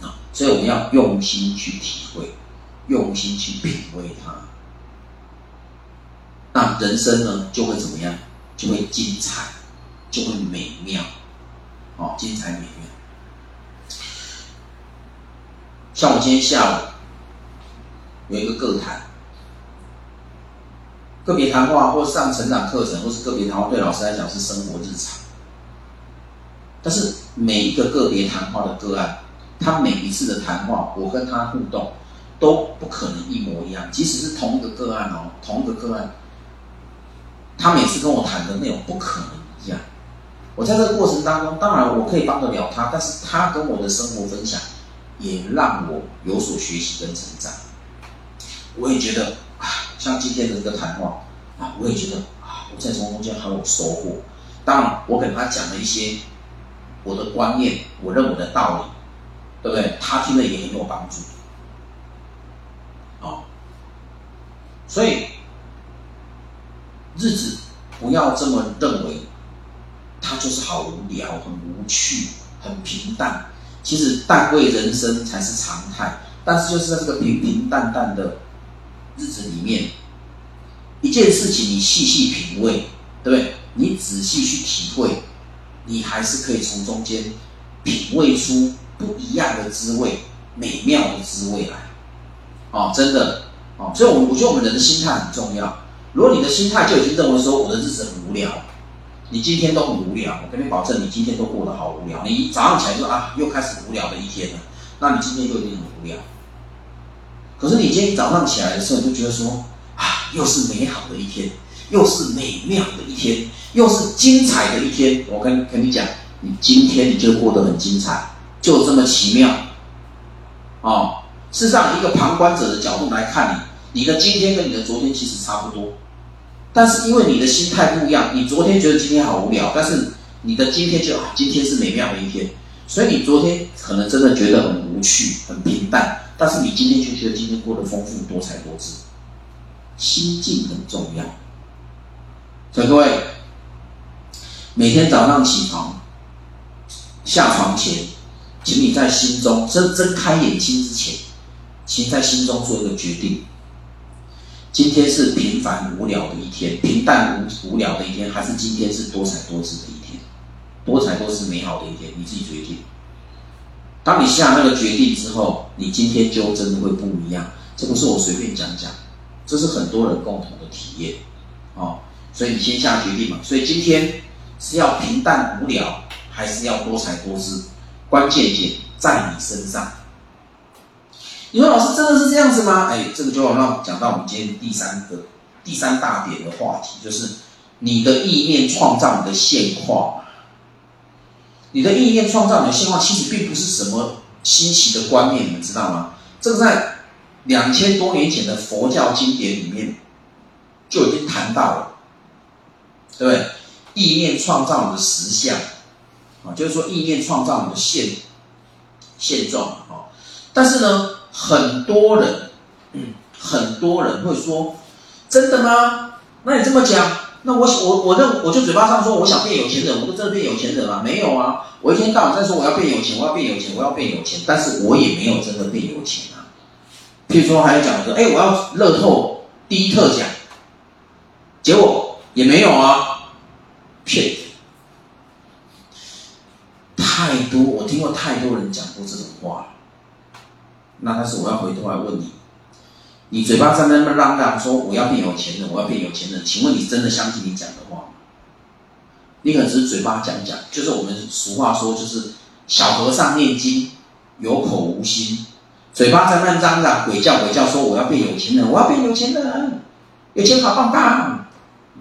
的。啊所以我们要用心去体会，用心去品味它，那人生呢就会怎么样？就会精彩，就会美妙，哦，精彩美妙。像我今天下午有一个个谈，个别谈话或上成长课程，或是个别谈话，对老师来讲是生活日常，但是每一个个别谈话的个案。他每一次的谈话，我跟他互动都不可能一模一样，即使是同一个个案哦，同一个个案，他每次跟我谈的内容不可能一样。我在这个过程当中，当然我可以帮得了他，但是他跟我的生活分享也让我有所学习跟成长。我也觉得啊，像今天的这个谈话啊，我也觉得啊，我在从中间很有收获。当然，我跟他讲了一些我的观念，我认为的道理。对不对？他听了也很有帮助，所以日子不要这么认为，它就是好无聊、很无趣、很平淡。其实淡味人生才是常态。但是就是在这个平平淡淡的日子里面，一件事情你细细品味，对不对？你仔细去体会，你还是可以从中间品味出。不一样的滋味，美妙的滋味来，哦，真的，哦，所以，我我觉得我们人的心态很重要。如果你的心态就已经认为说我的日子很无聊，你今天都很无聊，我跟你保证，你今天都过得好无聊。你一早上起来就说啊，又开始无聊的一天了，那你今天就一定很无聊。可是你今天早上起来的时候，你就觉得说啊，又是美好的一天，又是美妙的一天，又是精彩的一天。我跟跟你讲，你今天你就过得很精彩。就这么奇妙，哦，事实上，一个旁观者的角度来看你，你的今天跟你的昨天其实差不多，但是因为你的心态不一样，你昨天觉得今天好无聊，但是你的今天就，今天是美妙的一天，所以你昨天可能真的觉得很无趣、很平淡，但是你今天就觉得今天过得丰富、多彩多姿，心境很重要。所以各位，每天早上起床，下床前。请你在心中睁睁开眼睛之前，请在心中做一个决定：今天是平凡无聊的一天，平淡无无聊的一天，还是今天是多彩多姿的一天，多彩多姿美好的一天？你自己决定。当你下那个决定之后，你今天就真的会不一样。这不是我随便讲讲，这是很多人共同的体验。哦，所以你先下决定嘛。所以今天是要平淡无聊，还是要多彩多姿？关键点在你身上。你说老师真的是这样子吗？哎，这个就要让讲到我们今天第三个第三大点的话题，就是你的意念创造你的现况。你的意念创造你的现况，其实并不是什么新奇的观念，你们知道吗？这个在两千多年前的佛教经典里面就已经谈到了，对不对？意念创造你的实相，啊，就是说意念创造你的现现状啊。但是呢，很多人，嗯，很多人会说，真的吗？那你这么讲，那我我我认我就嘴巴上说我想变有钱人，我就真的变有钱人吗？没有啊，我一天到晚在说我要变有钱，我要变有钱，我要变有钱，但是我也没有真的变有钱啊。譬如说还有讲说，哎，我要乐透第一特奖，结果也没有啊。骗子太多，我听过太多人讲过这种话了。那但是我要回头来问你，你嘴巴在那边嚷嚷说我要变有钱人，我要变有钱人，请问你真的相信你讲的话吗？你可能只是嘴巴讲讲，就是我们俗话说，就是小和尚念经有口无心，嘴巴在那嚷嚷鬼叫鬼叫说我要变有钱人，我要变有钱人，有钱好棒棒，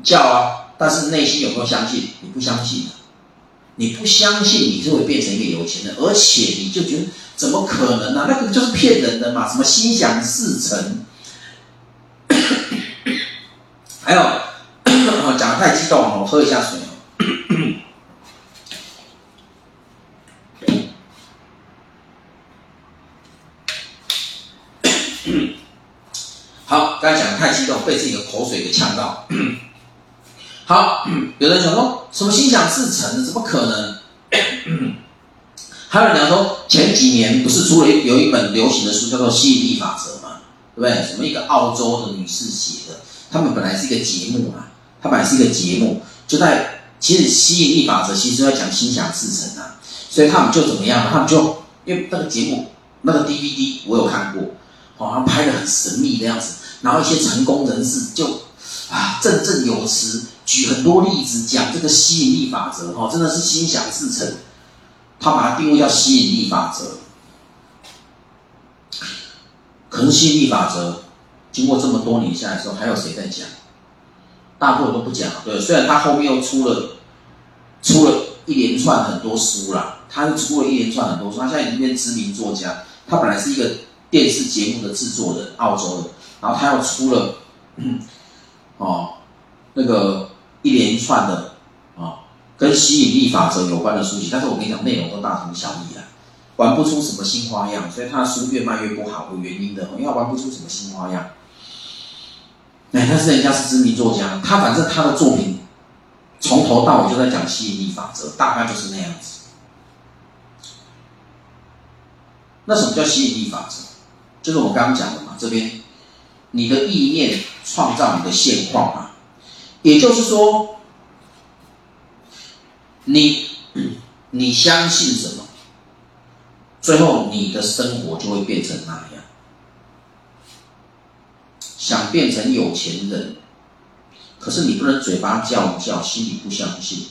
叫啊！但是内心有没有相信？你不相信，你不相信你就会变成一个有钱人，而且你就觉得怎么可能呢、啊？那个就是骗人的嘛！什么心想事成？<coughs> 还有，<coughs> 讲得太激动，我喝一下水。<coughs> 好，刚才讲得太激动，被自己的口水给呛到。好，有人想说什么心想事成，怎么可能？还有人讲说，前几年不是出了有一本流行的书，叫做《吸引力法则》嘛，对不对？什么一个澳洲的女士写的，他们本来是一个节目嘛，它本来是一个节目，就在其实吸引力法则其实在讲心想事成啊，所以他们就怎么样？他们就因为那个节目那个 DVD 我有看过，好像拍得很神秘的样子，然后一些成功人士就啊振振有词。举很多例子讲这个吸引力法则，哈，真的是心想事成。他把它定位叫吸引力法则。可是吸引力法则经过这么多年下来之后，还有谁在讲？大部分都不讲。对，虽然他后面又出了出了一连串很多书啦，他又出了一连串很多书。他现在已经变知名作家。他本来是一个电视节目的制作人，澳洲的，然后他又出了，哦，那个。一连串的，跟吸引力法则有关的书籍，但是我跟你讲，内容都大同小异啊，玩不出什么新花样，所以他的书越卖越不好，有原因的，因为玩不出什么新花样。哎，但是人家是知名作家，他反正他的作品从头到尾就在讲吸引力法则，大概就是那样子。那什么叫吸引力法则？就是我刚刚讲的嘛，这边你的意念创造你的现况嘛。也就是说，你你相信什么，最后你的生活就会变成那样。想变成有钱人，可是你不能嘴巴叫叫，心里不相信。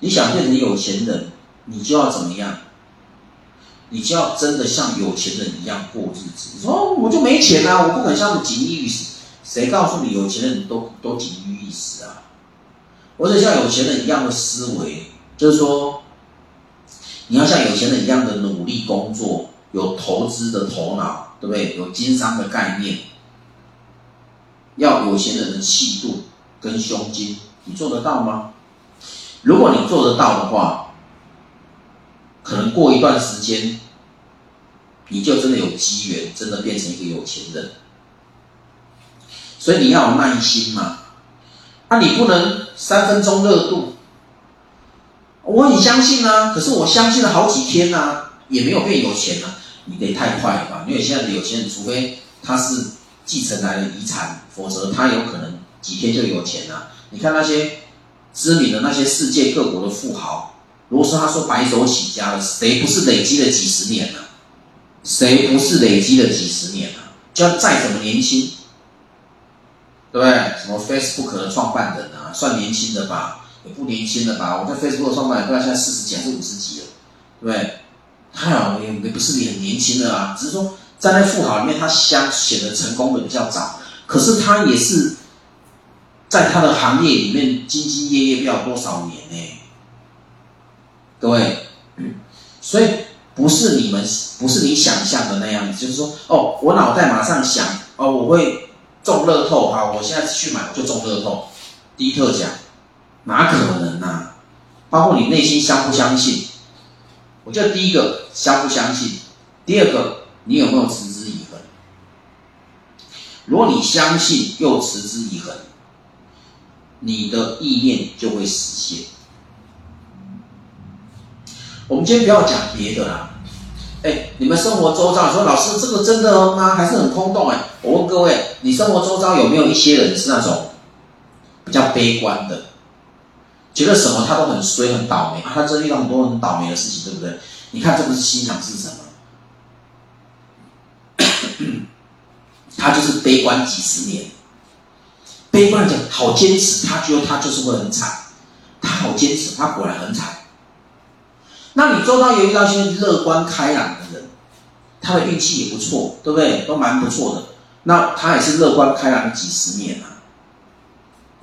你想变成有钱人，你就要怎么样？你就要真的像有钱人一样过日子。你说我就没钱啊，我不可能像锦衣玉食。谁告诉你有钱人都都锦衣玉食啊？我得像有钱人一样的思维，就是说，你要像有钱人一样的努力工作，有投资的头脑，对不对？有经商的概念，要有钱人的气度跟胸襟，你做得到吗？如果你做得到的话，可能过一段时间，你就真的有机缘，真的变成一个有钱人。所以你要有耐心嘛，那、啊、你不能三分钟热度。我很相信啊，可是我相信了好几天、啊，也没有变有钱啊。你得太快了吧？因为现在的有钱人，除非他是继承来的遗产，否则他有可能几天就有钱了、啊。你看那些知名的那些世界各国的富豪，如果说他说白手起家了，谁不是累积了几十年呢、啊？谁不是累积了几十年呢、啊？就要再怎么年轻。对不对？什么 Facebook 的创办人啊，算年轻的吧？也不年轻了吧？我在 Facebook 的创办人，不知道现在四十几还是五十几了，对不对？他好像也也不是很年轻的啊，只是说站在富豪里面，他相显得成功的比较早，可是他也是在他的行业里面兢兢业业不了多少年呢？各位，所以不是你们不是你想象的那样子，就是说，哦，我脑袋马上想，哦，我会中乐透，好，我现在去买我就中乐透，第一特奖，哪可能啊？包括你内心相不相信？我觉得第一个相不相信，第二个你有没有持之以恒？如果你相信又持之以恒，你的意念就会实现。我们今天不要讲别的啦，哎，你们生活周遭说老师这个真的吗？还是很空洞哎？我问各位，你生活周遭有没有一些人是那种比较悲观的？觉得什么他都很衰很倒霉啊，他真遇到很多很倒霉的事情，对不对？你看这不是心想事成吗？<coughs> 他就是悲观几十年，悲观讲好坚持，他觉得他就是会很惨，他好坚持，他果然很惨。那你周遭有遇到一些乐观开朗的人，他的运气也不错，对不对？都蛮不错的。那他也是乐观开朗几十年啊。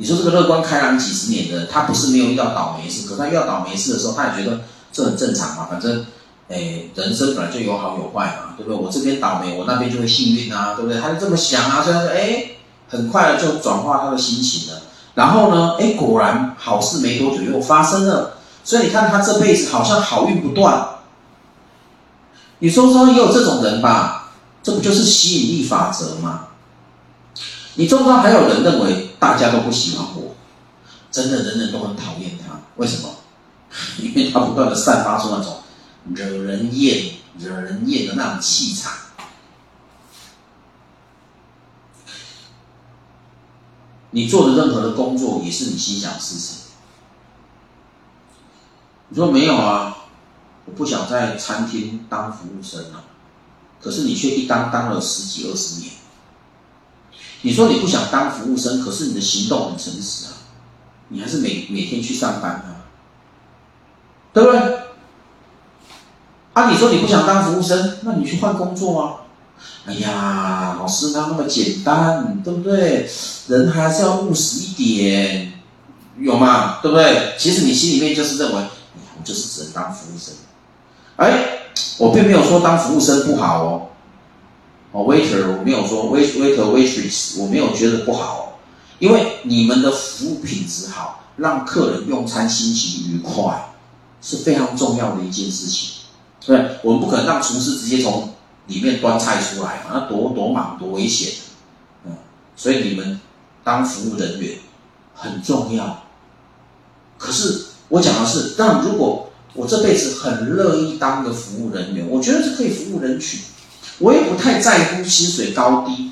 你说这个乐观开朗几十年的，他不是没有遇到倒霉事，可他遇到倒霉事的时候，他也觉得这很正常嘛，反正，哎，人生本来就有好有坏嘛，对不对？我这边倒霉，我那边就会幸运啊，对不对？他就这么想啊，所以他说，哎，很快的就转化他的心情了。然后呢，哎，果然好事没多久又发生了，所以你看他这辈子好像好运不断。你说说也有这种人吧？这不就是吸引力法则吗？你周遭还有人认为大家都不喜欢我，真的人人都很讨厌他，为什么？<laughs> 因为他不断的散发出那种惹人厌、惹人厌的那种气场。你做的任何的工作也是你心想事成。你说没有啊？我不想在餐厅当服务生啊，可是你却一当当了十几二十年。你说你不想当服务生，可是你的行动很诚实啊，你还是每每天去上班啊，对不对？啊，你说你不想当服务生，那你去换工作啊？哎呀，老师哪那么简单，对不对？人还是要务实一点，有吗？对不对？其实你心里面就是认为，我就是只能当服务生。哎，我并没有说当服务生不好哦。哦，waiter，我没有说 wait waiter waitress，我没有觉得不好，因为你们的服务品质好，让客人用餐心情愉快，是非常重要的一件事情。对，我们不可能让厨师直接从里面端菜出来嘛，那多多忙多危险。嗯，所以你们当服务人员很重要。可是我讲的是，但如果我这辈子很乐意当个服务人员，我觉得是可以服务人群。我也不太在乎薪水高低，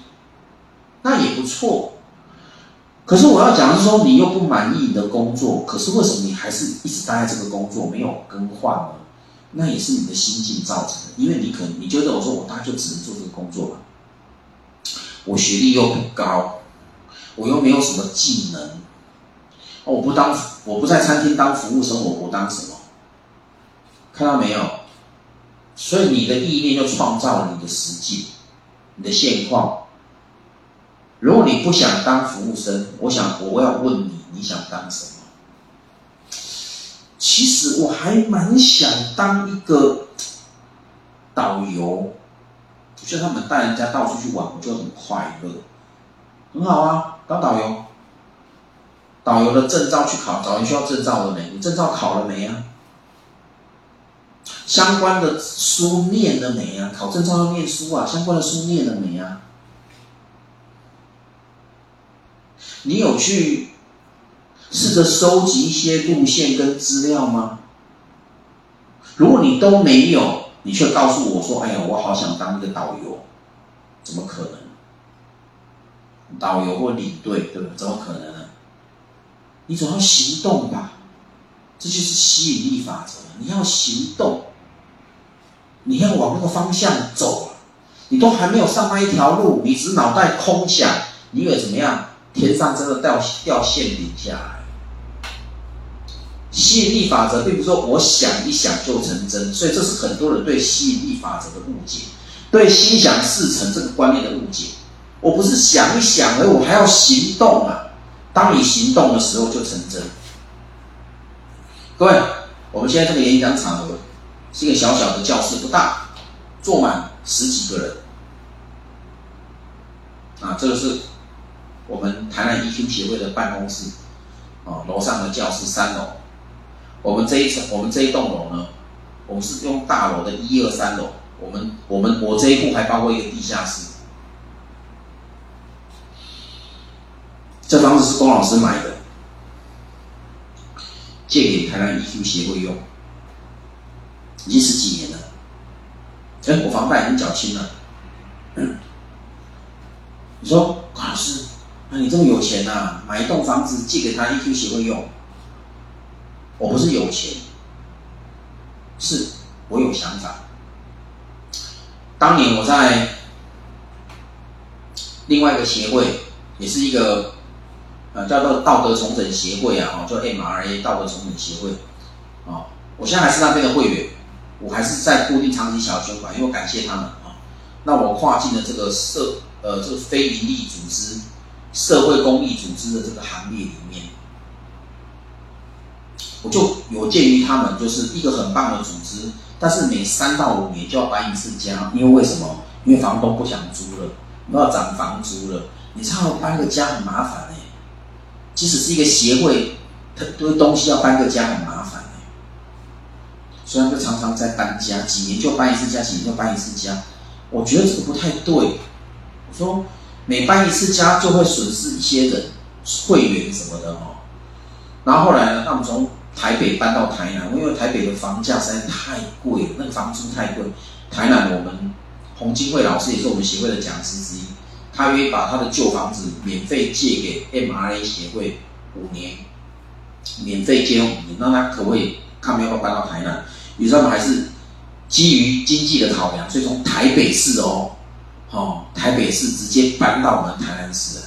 那也不错。可是我要讲的是说，你又不满意你的工作，可是为什么你还是一直待在这个工作没有更换呢？那也是你的心境造成的，因为你可能你觉得我说我大概就只能做这个工作了，我学历又不高，我又没有什么技能，我不当我不在餐厅当服务生，我我当什么？看到没有？所以你的意念就创造了你的实际，你的现况。如果你不想当服务生，我想我要问你，你想当什么？其实我还蛮想当一个导游，我觉得他们带人家到处去玩，我就很快乐，很好啊，当导游。导游的证照去考，导游需要证照了没？你证照考了没啊？相关的书念了没啊？考证照要念书啊，相关的书念了没啊？你有去试着收集一些路线跟资料吗？如果你都没有，你却告诉我说：“哎呀，我好想当一个导游。”怎么可能？导游或领队，对不对？怎么可能呢？你总要行动吧，这就是吸引力法则。你要行动，你要往那个方向走啊，你都还没有上那一条路，你只脑袋空想，你以为怎么样？天上真的掉掉馅饼下来？吸引力法则并不是说我想一想就成真，所以这是很多人对吸引力法则的误解。对心想事成这个观念的误解。我不是想一想，而我还要行动啊！当你行动的时候，就成真。各位，我们现在这个演讲场合是一个小小的教室，不大，坐满十几个人。啊，这个是我们台南 EQ 协会的办公室，啊，楼上的教室三楼。我们这一层，我们这一栋楼呢，我们是用大楼的一二三楼。我们我们我这一户还包括一个地下室。这房子是龚老师买的，借给台南 EQ 协会用，已经十几年了。哎，我房贷已经缴清了。你说老师，啊，你这么有钱呐，啊，买一栋房子借给他 EQ 协会用？我不是有钱，是我有想法。当年我在另外一个协会，也是一个。呃，叫做道德重整协会啊，哦，叫 MRA 道德重整协会，哦，我现在还是那边的会员，我还是在固定长期小捐款，因为我感谢他们啊，那我跨进了这个社呃这个非营利组织、社会公益组织的这个行列里面，我就有鉴于他们就是一个很棒的组织，但是每三到五年就要搬一次家，因为为什么？因为房东不想租了，要涨房租了，你知道搬个家很麻烦的。即使是一个协会，很多东西要搬个家很麻烦，所以就常常在搬家，几年就搬一次家，几年就搬一次家。我觉得这个不太对。我说每搬一次家就会损失一些人，会员什么的哦。然后后来呢，他们从台北搬到台南，因为台北的房价实在太贵了，那个房租太贵。台南我们洪金惠老师也是我们协会的讲师之一。他愿意把他的旧房子免费借给 MRA 协会五年，免费借五年，那他可不可以看要不要搬到台南？于是他们还是基于经济的考量，所以从台北市哦，哦，台北市直接搬到我们台南市来。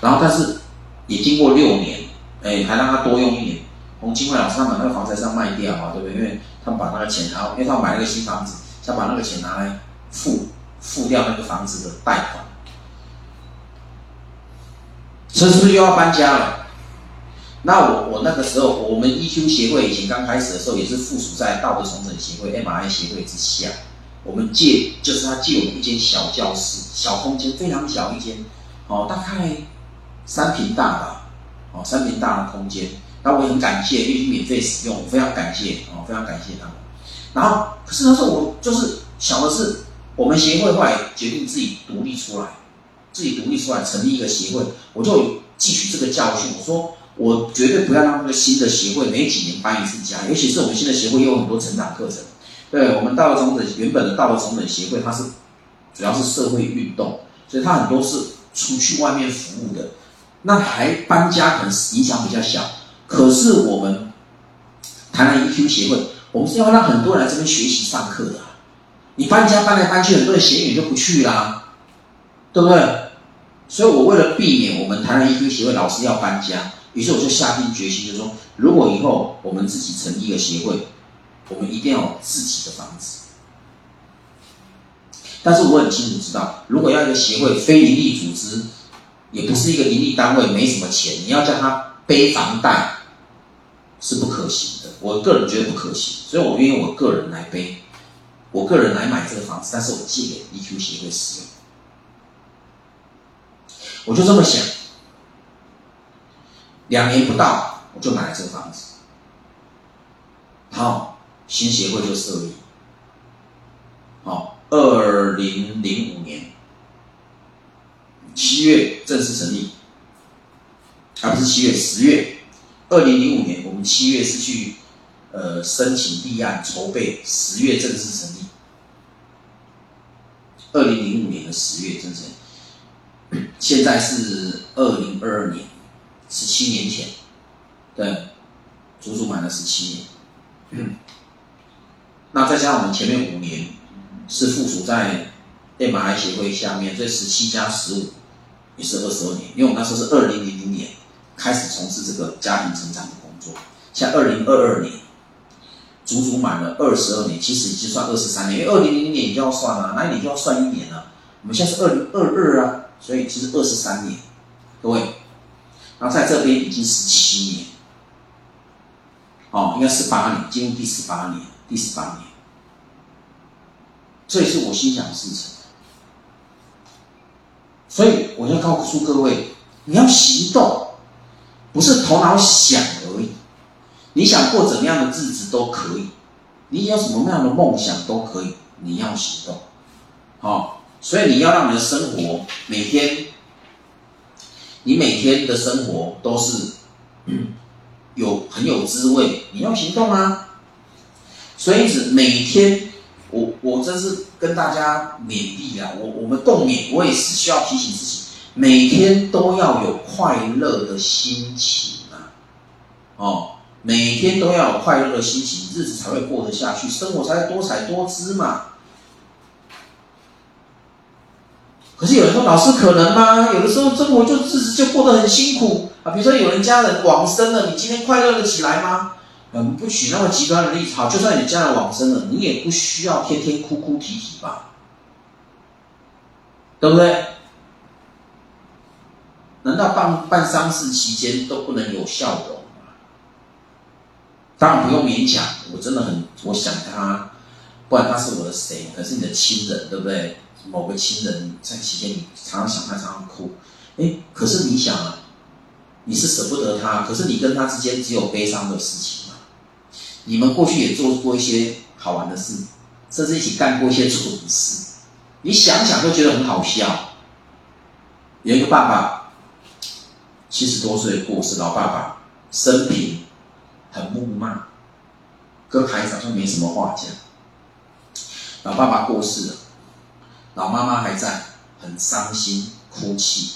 然后，但是也经过六年，哎，还让他多用一年。洪金惠老师他把那个房子上卖掉啊，对不对？因为他们把那个钱，然后因为他买了个新房子，想把那个钱拿来。付付掉那个房子的贷款，这是不是又要搬家了？那我我那个时候，我们 EQ 协会以前刚开始的时候，也是附属在道德重整协会 MRI 协会之下。我们借就是他借我们一间小教室、小空间，非常小一间，哦，大概三坪大吧，哦，三坪大的空间。那我很感谢，因为免费使用，我非常感谢，哦，非常感谢他们。然后，可是那时候我就是想的是。我们协会后来决定自己独立出来，自己独立出来成立一个协会，我就汲取这个教训。我说，我绝对不要让那个新的协会每几年搬一次家，尤其是我们新的协会有很多成长课程。对，我们道德重整原本的道德重整协会，它是主要是社会运动，所以它很多是出去外面服务的。那还搬家可能影响比较小，可是我们台南 EQ 协会，我们是要让很多人来这边学习上课的。你搬家搬来搬去，很多人嫌远就不去啦，对不对？所以我为了避免我们台南 EQ 协会老师要搬家，于是我就下定决心，就说，如果以后我们自己成立一个协会，我们一定要有自己的房子。但是我很清楚知道，如果要一个协会非营利组织，也不是一个营利单位，没什么钱，你要叫他背房贷是不可行的。我个人觉得不可行，所以我愿意我个人来背。我个人来买这个房子，但是我借给 EQ 协会使用，我就这么想，两年不到我就买了这个房子，好，新协会就设立，好，二零零五年七月正式成立，而不是七月，十月，二零零五年我们七月是去呃申请立案筹备，十月正式成立。二零零五年的十月，真是，现在是二零二二年，十七年前，对，足足满了十七年。那再加上我们前面五年是附属在 MRA 协会下面，这十七加十五也是二十二年。因为我们那时候是二零零零年开始从事这个家庭成长的工作，像二零二二年，足足满了二十二年，其实已经算二十三年，因为二零零零年你就要算了，那你就要算一年了。我们现在是二零二二啊，所以其实二十三年，各位，他在这边已经十七年，哦，应该十八年，进入第十八年，第十八年，这也是我心想事成。所以我要告诉各位，你要行动，不是头脑想而已。你想过怎么样的日子都可以，你有什么样的梦想都可以，你要行动，好，所以你要让你的生活每天，你每天的生活都是有很有滋味，你要行动啊。所以是每天，我我真是跟大家勉励啊，我我们共勉，我也是需要提醒自己，每天都要有快乐的心情啊，哦。每天都要有快乐的心情，日子才会过得下去，生活才会多彩多姿嘛。可是有人说，老师可能吗？有的时候生活就日子就过得很辛苦啊。比如说有人家人往生了，你今天快乐得起来吗？我嗯，不举那么极端的例子。好，就算你家人往生了，你也不需要天天哭哭啼啼吧，对不对？难道办办丧事期间都不能有笑容吗？当然不用勉强，我真的很，我想他，不然他是我的谁？可是你的亲人，对不对？某个亲人在期间，你常常想他，常常哭。哎，可是你想啊，你是舍不得他，可是你跟他之间只有悲伤的事情嘛。你们过去也做过一些好玩的事，甚至一起干过一些蠢事，你想想都觉得很好笑。有一个爸爸，七十多岁过世，老爸爸生平。很木讷，跟孩子好像没什么话讲。老爸爸过世了，老妈妈还在，很伤心哭泣。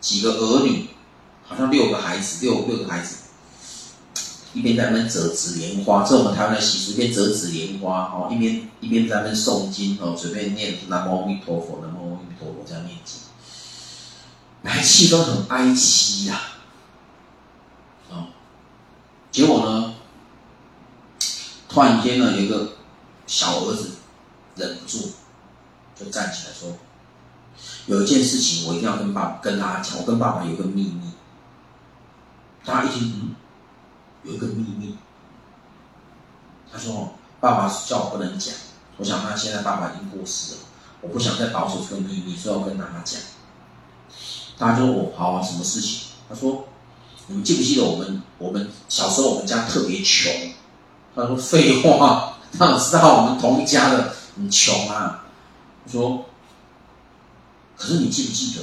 几个儿女，好像六个孩子，六六个孩子，一边在那边折纸莲花，这我们台湾的习俗，一边折纸莲花哦，一边一边在那边诵经哦，随便念南无阿弥陀佛，南无阿弥陀佛这样念经，来气氛很哀凄呀。啊结果呢？突然间呢，有一个小儿子忍不住，就站起来说：“有一件事情，我一定要跟爸跟大家讲。我跟爸爸有个秘密。”大家一听，嗯，有一个秘密。他说：“爸爸叫我不能讲。我想他现在爸爸已经过世了，我不想再保守这个秘密，所以要跟大家讲。”大家就说：“哦，好啊，什么事情？”他说。你们记不记得我们？我们小时候我们家特别穷。他说：“废话，他哪知道我们同一家的很穷啊？”说：“可是你记不记得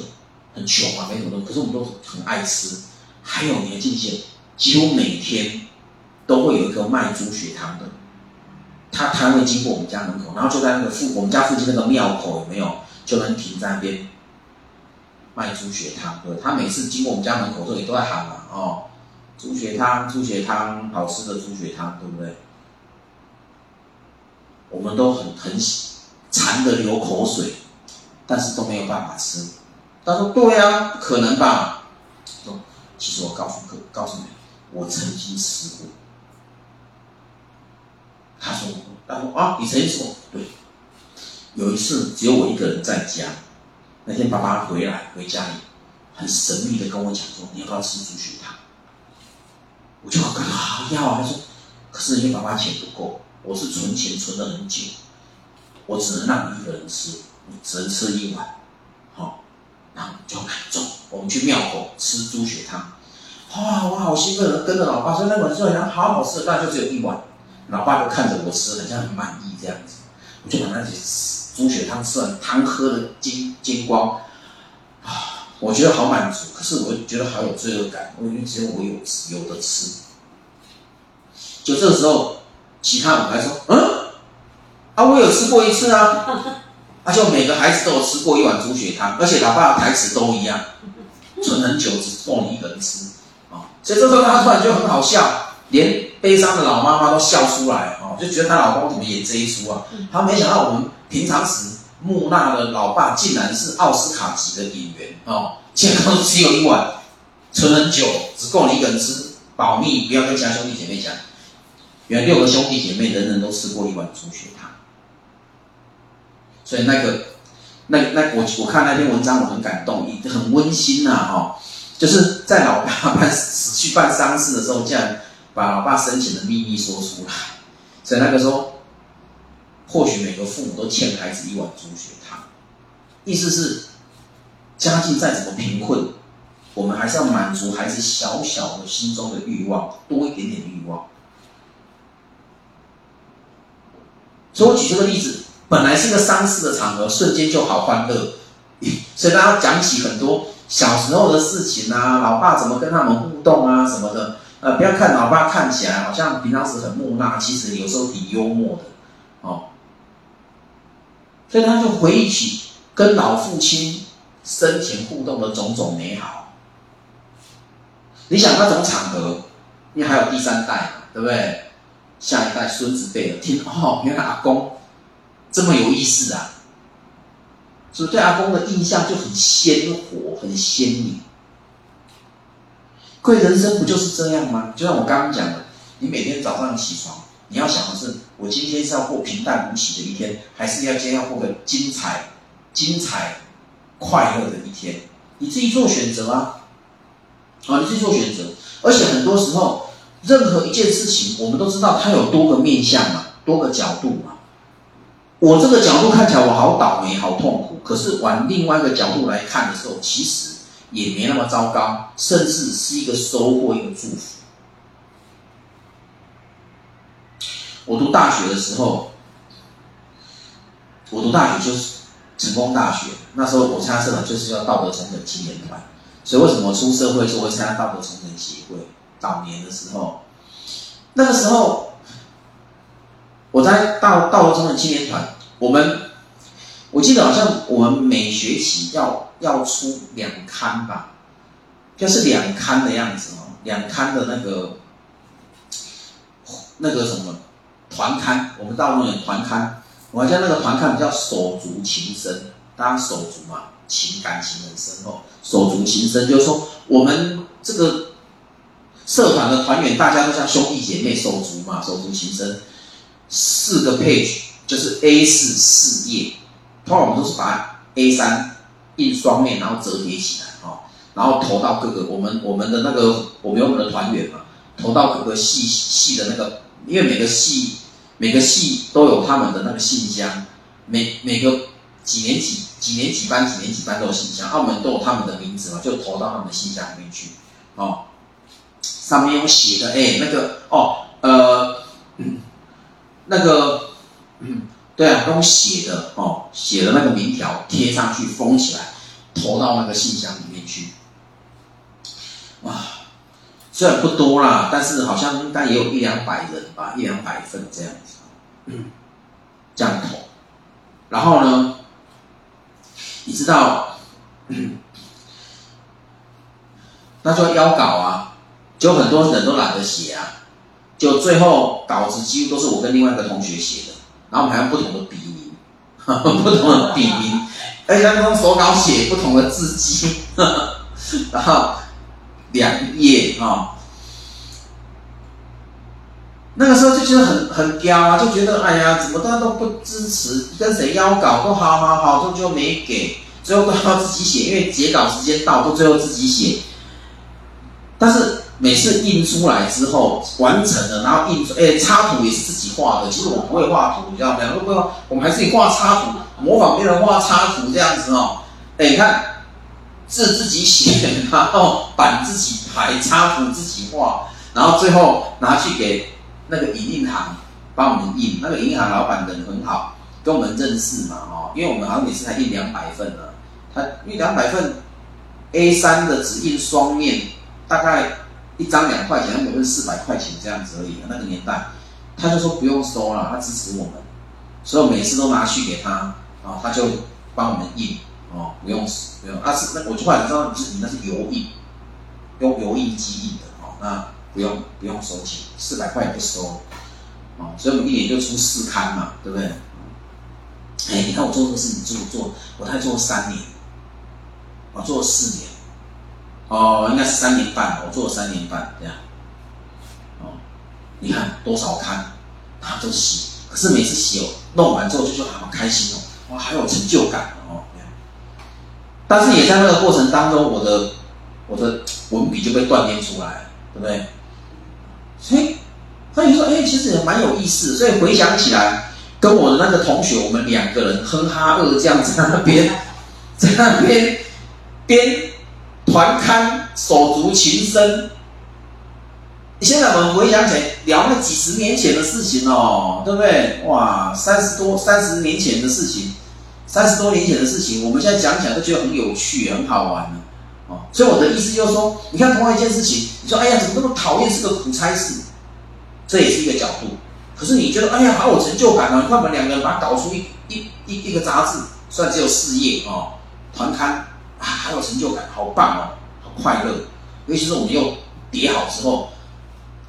很穷啊？没什么，可是我们都很爱吃。还有你还记不记得，几乎每天都会有一个卖猪血汤的，他摊位经过我们家门口，然后就在那个附我们家附近那个庙口有没有？就能停在那边。”卖猪血汤，对，他每次经过我们家门口，这里都在喊嘛，哦，猪血汤，猪血汤，好吃的猪血汤，对不对？我们都很很喜馋的流口水，但是都没有办法吃。他说：“对呀，不可能吧？”说：“其实我告诉各告诉你，我曾经吃过。”他说：“他说啊，你曾经吃过？对，有一次只有我一个人在家。”那天爸爸回来回家里，很神秘的跟我讲说：“你要不要吃猪血汤？”我就跟他好要啊。他说：“可是因为爸爸钱不够，我是存钱存了很久，我只能让你一个人吃，你只能吃一碗。”好，然后就买走。我们去庙口吃猪血汤，哇，我好兴奋，跟着老爸说：“那碗猪血汤好好吃，那就只有一碗。”老爸就看着我吃，好像很满意这样子，我就把那些。猪血汤吃完，汤喝的精精光，啊，我觉得好满足。可是我觉得好有罪恶感，我因为只有我有吃有的吃。就这个时候，其他人来说：“嗯，啊，我有吃过一次啊。”啊，就每个孩子都有吃过一碗猪血汤，而且老爸的台词都一样，存很久，只够你一个人吃啊。所以这时候他突然就很好笑，连悲伤的老妈妈都笑出来啊，就觉得她老公怎么演这一出啊？她没想到我们。平常时木讷的老爸，竟然是奥斯卡级的演员哦！健康只有一碗，存很久，只够你一个人吃，保密，不要跟其他兄弟姐妹讲。原来六个兄弟姐妹人人都吃过一碗猪血汤，所以那个那那我我看那篇文章我很感动，也很温馨呐、啊、哈，就是在老爸办死去办丧事的时候，竟然把老爸生前的秘密说出来，所以那个时候，或许每个父母都欠孩子一碗猪血汤，意思是家境再怎么贫困，我们还是要满足孩子小小的心中的欲望，多一点点欲望。所以我举这个例子，本来是个丧事的场合，瞬间就好欢乐。所以大家讲起很多小时候的事情啊，老爸怎么跟他们互动啊什么的。呃，不要看老爸看起来好像平常时很木讷，其实有时候挺幽默的哦。所以他就回忆起跟老父亲生前互动的种种美好。你想那种场合，因为还有第三代，对不对？下一代孙子辈的听哦，原来阿公这么有意思啊！所以对阿公的印象就很鲜活、很鲜明。贵人生不就是这样吗？就像我刚刚讲的，你每天早上起床，你要想的是：我今天是要过平淡无奇的一天，还是要今天要过个精彩、精彩、快乐的一天？你自己做选择啊！啊，你自己做选择。而且很多时候。任何一件事情，我们都知道它有多个面向嘛，多个角度嘛。我这个角度看起来我好倒霉，好痛苦。可是往另外一个角度来看的时候，其实也没那么糟糕，甚至是一个收获，一个祝福。我读大学的时候，我读大学就是成功大学，那时候我参加社团就是叫道德重整青年团。所以为什么出社会就会参加道德重整协会？早年的时候，那个时候我在道道德重整青年团，我们我记得好像我们每学期要要出两刊吧，就是两刊的样子哦，两刊的那个那个什么团刊，我们道中有团刊，我还记得那个团刊叫手足情深，大家手足嘛，情感情很深厚，手足情深就是说我们这个。社团的团员大家都像兄弟姐妹，手足嘛，手足情深。四个 page 就是 A 四四页，通常我们都是把 A 三印双面，然后折叠起来，哦，然后投到各个我们我们的那个我们有我们的团员嘛，投到各个系系的那个，因为每个系每个系都有他们的那个信箱，每每个几年几几年几班几年几班都有信箱，澳门都有他们的名字嘛，就投到他们的信箱里面去，哦。上面有写的，哎，那个哦，呃，那个，嗯，<clears throat> 对啊，用写的哦，写的那个名条贴上去封起来，投到那个信箱里面去。哇，虽然不多啦，但是好像应该也有一两百人吧，一两百份这样子，嗯，这样投。然后呢，你知道，嗯，<clears throat> 那就要邀稿啊。就很多人都懒得写啊，就最后稿子几乎都是我跟另外一个同学写的，然后我们还用不同的笔名，<laughs> 不同的笔名，而且要用手稿写不同的字迹，<laughs> 然后两页啊，那个时候就觉得很很刁啊，就觉得哎呀，怎么大家都不支持，跟谁邀稿都好好好，都就没给，最后都要自己写，因为截稿时间到，都最后自己写，但是。每次印出来之后完成了，然后印出，哎，插图也是自己画的。其实我不会画图，你知道吗？不会画，我们还是画插图，模仿别人画插图这样子哦。哎，你看字自己写，然后版自己排，插图自己画，然后最后拿去给那个影印行帮我们印。那个影印行老板人很好，跟我们认识嘛，哦，因为我们好像每次才印两百份呢，他印两百份 A3 的只印双面，大概。一张两块钱，他每份四百块钱这样子而已。那个年代，他就说不用收了，他支持我们，所以每次都拿去给他，啊，他就帮我们印，哦，不用不用。啊是那我就后来知道，你是你那是油印，用油印机印的，哦，那不用不用收钱，四百块也不收，哦，所以我们一年就出四刊嘛，对不对？哎，你看我做这个事情做做，我才做三年，我做了四年。哦，应该是三年半，我做了三年半这样。哦，你看多少刊，他都洗，可是每次洗哦，弄完之后就说好开心哦，哇，还有成就感哦。但是也在那个过程当中，我的我的文笔就被锻炼出来，对不对？所以他就说，哎，其实也蛮有意思。所以回想起来，跟我的那个同学，我们两个人哼哈二这样在那边，在那边编团刊，手足情深。现在我们回想起来，聊那几十年前的事情哦，对不对？哇，三十多三十年前的事情。三十多年前的事情，我们现在讲起来都觉得很有趣，很好玩呢。哦，所以我的意思就是说，你看同样一件事情，你说哎呀，怎么那么讨厌是个苦差事？这也是一个角度。可是你觉得哎呀，好有成就感啊！你看我们两个人把它搞出一一一一个杂志，虽然只有四页哦，团刊啊，还有成就感，好棒哦，好快乐。尤其是我们又叠好之后，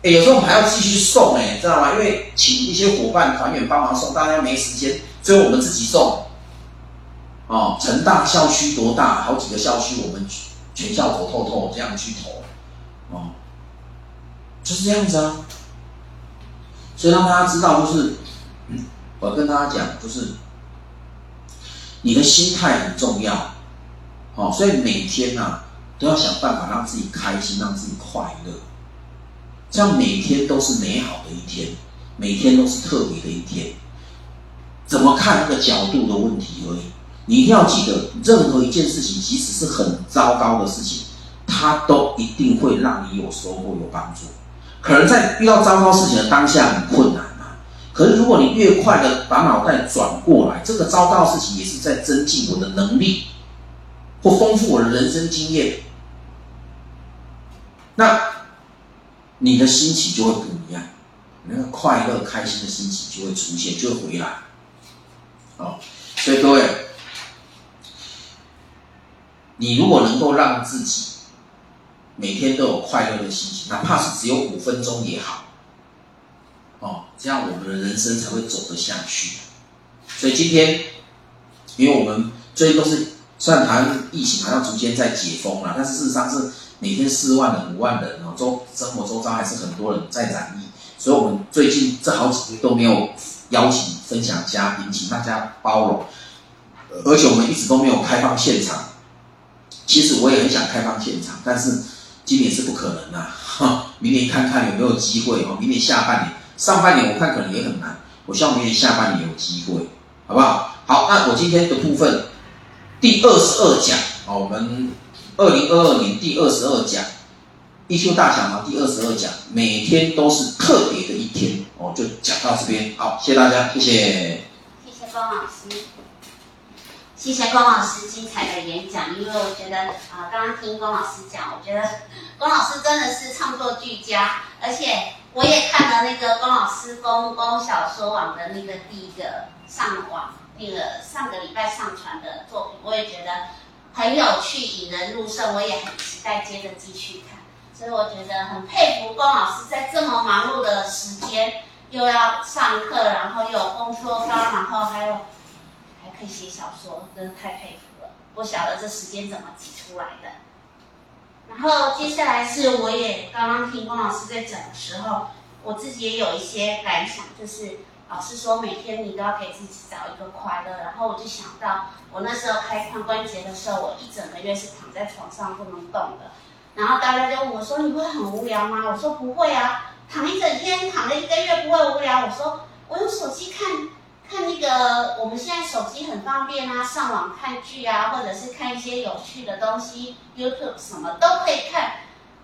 哎，有时候我们还要继续送哎，知道吗？因为请一些伙伴团员帮忙送，大家没时间，最后我们自己送。哦，成大校区多大？好几个校区，我们全校走透透，这样去投，哦，就是这样子啊。所以让大家知道，就是，我跟大家讲，就是你的心态很重要，哦，所以每天呐，啊，都要想办法让自己开心，让自己快乐，这样每天都是美好的一天，每天都是特别的一天。怎么看那个角度的问题而已。你一定要记得，任何一件事情，即使是很糟糕的事情，它都一定会让你有收获、有帮助。可能在遇到糟糕事情的当下很困难嘛，可是如果你越快的把脑袋转过来，这个糟糕事情也是在增进我的能力，或丰富我的人生经验，那你的心情就会不一样，那个快乐、开心的心情就会出现，就会回来。哦，所以各位。你如果能够让自己每天都有快乐的心情，哪怕是只有五分钟也好，哦，这样我们的人生才会走得下去。所以今天，因为我们最近都是虽然台湾疫情好像逐渐在解封了，但事实上是每天四万人、五万人哦，周生活周遭还是很多人在染疫，所以我们最近这好几天都没有邀请分享嘉宾，请大家包容，而且我们一直都没有开放现场。其实我也很想开放现场，但是今年是不可能的，哈，<laughs> 明年看看有没有机会哦。明年下半年、上半年我看可能也很难，我希望明年下半年有机会，好不好？好，那我今天的部分第二十二讲哦，我们二零二二年第二十二讲 EQ 大奖嘛，第二十二讲，每天都是特别的一天哦，就讲到这边，好，谢谢大家，谢谢，谢谢方老师。谢谢龚老师精彩的演讲，因为我觉得啊，刚刚听龚老师讲，我觉得龚老师真的是创作俱佳，而且我也看了那个龚老师公公小说网的那个第一个上网那个上个礼拜上传的作品，我也觉得很有趣，引人入胜，我也很期待接着继续看，所以我觉得很佩服龚老师在这么忙碌的时间，又要上课，然后又有工作坊，然后还有还。可以写小说，真的太佩服了！不晓得这时间怎么挤出来的。然后接下来是，我也刚刚听龚老师在讲的时候，我自己也有一些感想，就是老师说每天你都要给自己找一个快乐。然后我就想到，我那时候开髋关节的时候，我一整个月是躺在床上不能动的。然后大家就问我说：“你会很无聊吗？”我说：“不会啊，躺一整天，躺了一个月不会无聊。”我说：“我用手机看。”看那个，我们现在手机很方便啊，上网看剧啊，或者是看一些有趣的东西，YouTube 什么都可以看。